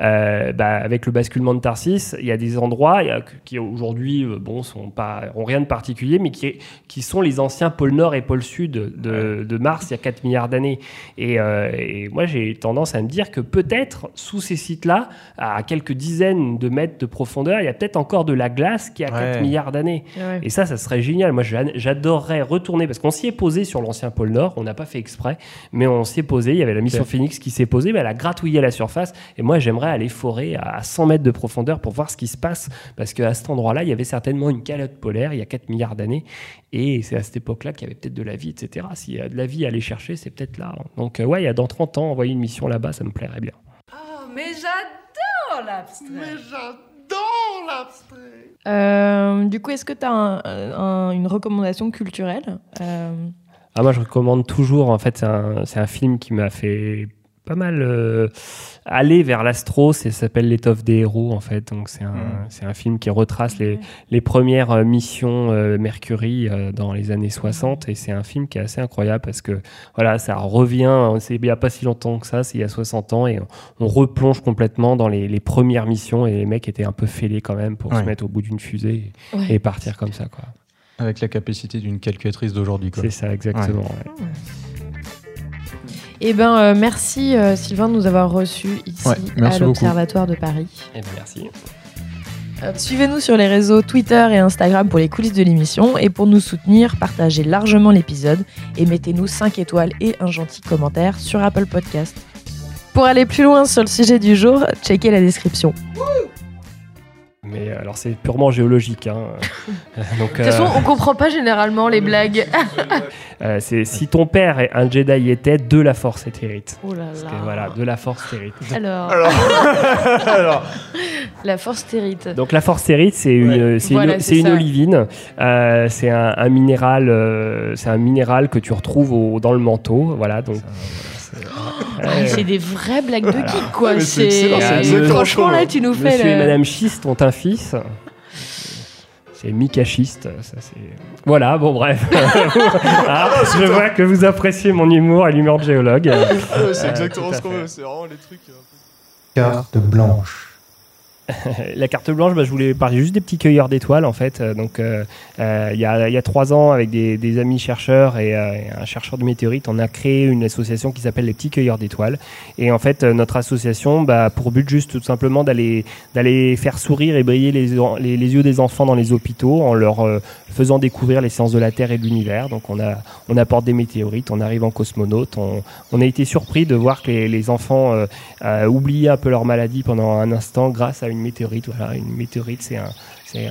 A: euh, bah, avec le basculement de Tarsis, il y a des endroits il y a- qui aujourd'hui bon sont pas ont rien de particulier, mais qui qui sont les anciens pôles Nord et pôle Sud de, de Mars il y a 4 milliards d'années. Et, euh, et moi j'ai tendance à me dire que peut-être sous ces sites-là, à quelques dizaines de mètres de profondeur, il y a peut-être encore de la glace qui a 4
E: Ouais.
A: milliards d'années.
B: Ouais.
A: Et ça, ça serait génial. Moi, j'a- j'adorerais retourner parce qu'on s'y est posé sur l'ancien pôle Nord. On n'a pas fait exprès, mais on s'y est posé. Il y avait la mission. Phoenix qui s'est posée, mais elle a gratouillé la surface. Et moi, j'aimerais aller forer à 100 mètres de profondeur pour voir ce qui se passe parce qu'à cet endroit-là, il y avait certainement une calotte polaire il y a 4 milliards d'années. Et c'est à cette époque-là qu'il y avait peut-être de la vie, etc. S'il y a de la vie à aller chercher, c'est peut-être là. Donc, euh, ouais, il y a dans 30 ans, envoyer une mission là-bas, ça me plairait bien.
R: Mais j'adore l'abstrait. Mais j'adore l'abstrait.
B: Euh, du coup, est-ce que tu as une recommandation culturelle? Euh,
A: Ah, moi, je recommande toujours. En fait, c'est un, c'est un film qui m'a fait pas mal euh, aller vers l'astro. C'est ça s'appelle L'étoffe des héros, en fait. Donc, c'est un,
E: Mm.
A: c'est un film qui retrace les, les premières euh, missions euh, Mercury euh, dans les années 60. Et c'est un film qui est assez incroyable parce que, voilà, ça revient. C'est il n'y a pas si longtemps que ça, c'est il y a 60 ans. Et on, on replonge complètement dans les, les premières missions. Et les mecs étaient un peu fêlés quand même pour
E: Ouais.
A: se mettre au bout d'une fusée et,
B: Ouais.
A: et partir comme ça, quoi.
E: Avec la capacité d'une calculatrice d'aujourd'hui. quoi.
A: C'est ça, exactement.
E: Ouais.
B: Eh ben, euh, merci euh, Sylvain de nous avoir reçus ici
E: Ouais, merci
B: à
E: beaucoup.
B: l'Observatoire de Paris.
A: Eh ben, merci.
B: Euh, Suivez-nous sur les réseaux Twitter et Instagram pour les coulisses de l'émission et pour nous soutenir, partagez largement l'épisode et mettez-nous 5 étoiles et un gentil commentaire sur Apple Podcast. Pour aller plus loin sur le sujet du jour, checkez la description.
A: Mais euh, alors c'est purement géologique. Hein. Donc,
B: De toute façon,
A: euh,
B: on comprend pas généralement les blagues.
A: euh, c'est si ton père est un Jedi était, de la Force est hérite.
B: Oh là
A: Parce
B: là.
A: que, voilà, de la Force hérite.
B: Alors,
E: Alors,
B: la force térite.
A: Donc la Force hérite, c'est une, c'est
B: Voilà,
A: une, olivine. Euh, c'est un, un minéral, euh, c'est un minéral que tu retrouves au- dans le manteau. Voilà, donc.
B: Ah, c'est des vraies blagues de geek, quoi.
E: C'est
B: euh,
A: exactement
B: franchement là, tu nous fais
A: Monsieur et Madame Schiste ont un fils. C'est Mika Schiste, ça c'est... Voilà, bon bref. Ah, je vois que vous appréciez mon humour et l'humour de géologue.
G: C'est exactement ce qu'on veut, c'est vraiment les trucs. euh,
K: Carte blanche.
A: La carte blanche, bah, je voulais parler juste des petits cueilleurs d'étoiles en fait. Euh, Donc euh, euh, il y, a, y a trois ans, avec des, des amis chercheurs et, un chercheur de météorites, on a créé une association qui s'appelle les petits cueilleurs d'étoiles. Et en fait, notre association, bah, pour but juste tout simplement d'aller d'aller faire sourire et briller les, les, les yeux des enfants dans les hôpitaux en leur faisant découvrir les sciences de la Terre et de l'univers. Donc on a on apporte des météorites, on arrive en cosmonaute. On, on a été surpris de voir que les, les enfants oubliaient un peu leur maladie pendant un instant grâce à une météorite. Voilà, une météorite, c'est un, c'est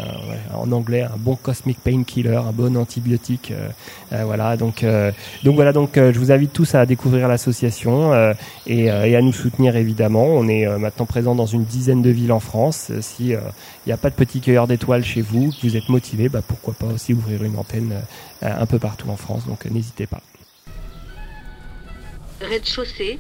A: en anglais un bon cosmic painkiller, un bon antibiotique. euh, euh, voilà, donc euh, donc voilà, donc je vous invite tous à découvrir l'association et, à nous soutenir évidemment. On est maintenant présent dans une dizaine de villes en France. Si il n'y a pas de petit cueilleur d'étoiles chez vous, que vous êtes motivé, bah, pourquoi pas aussi ouvrir une antenne un peu partout en France. Donc n'hésitez pas.
F: Rez-de-chaussée,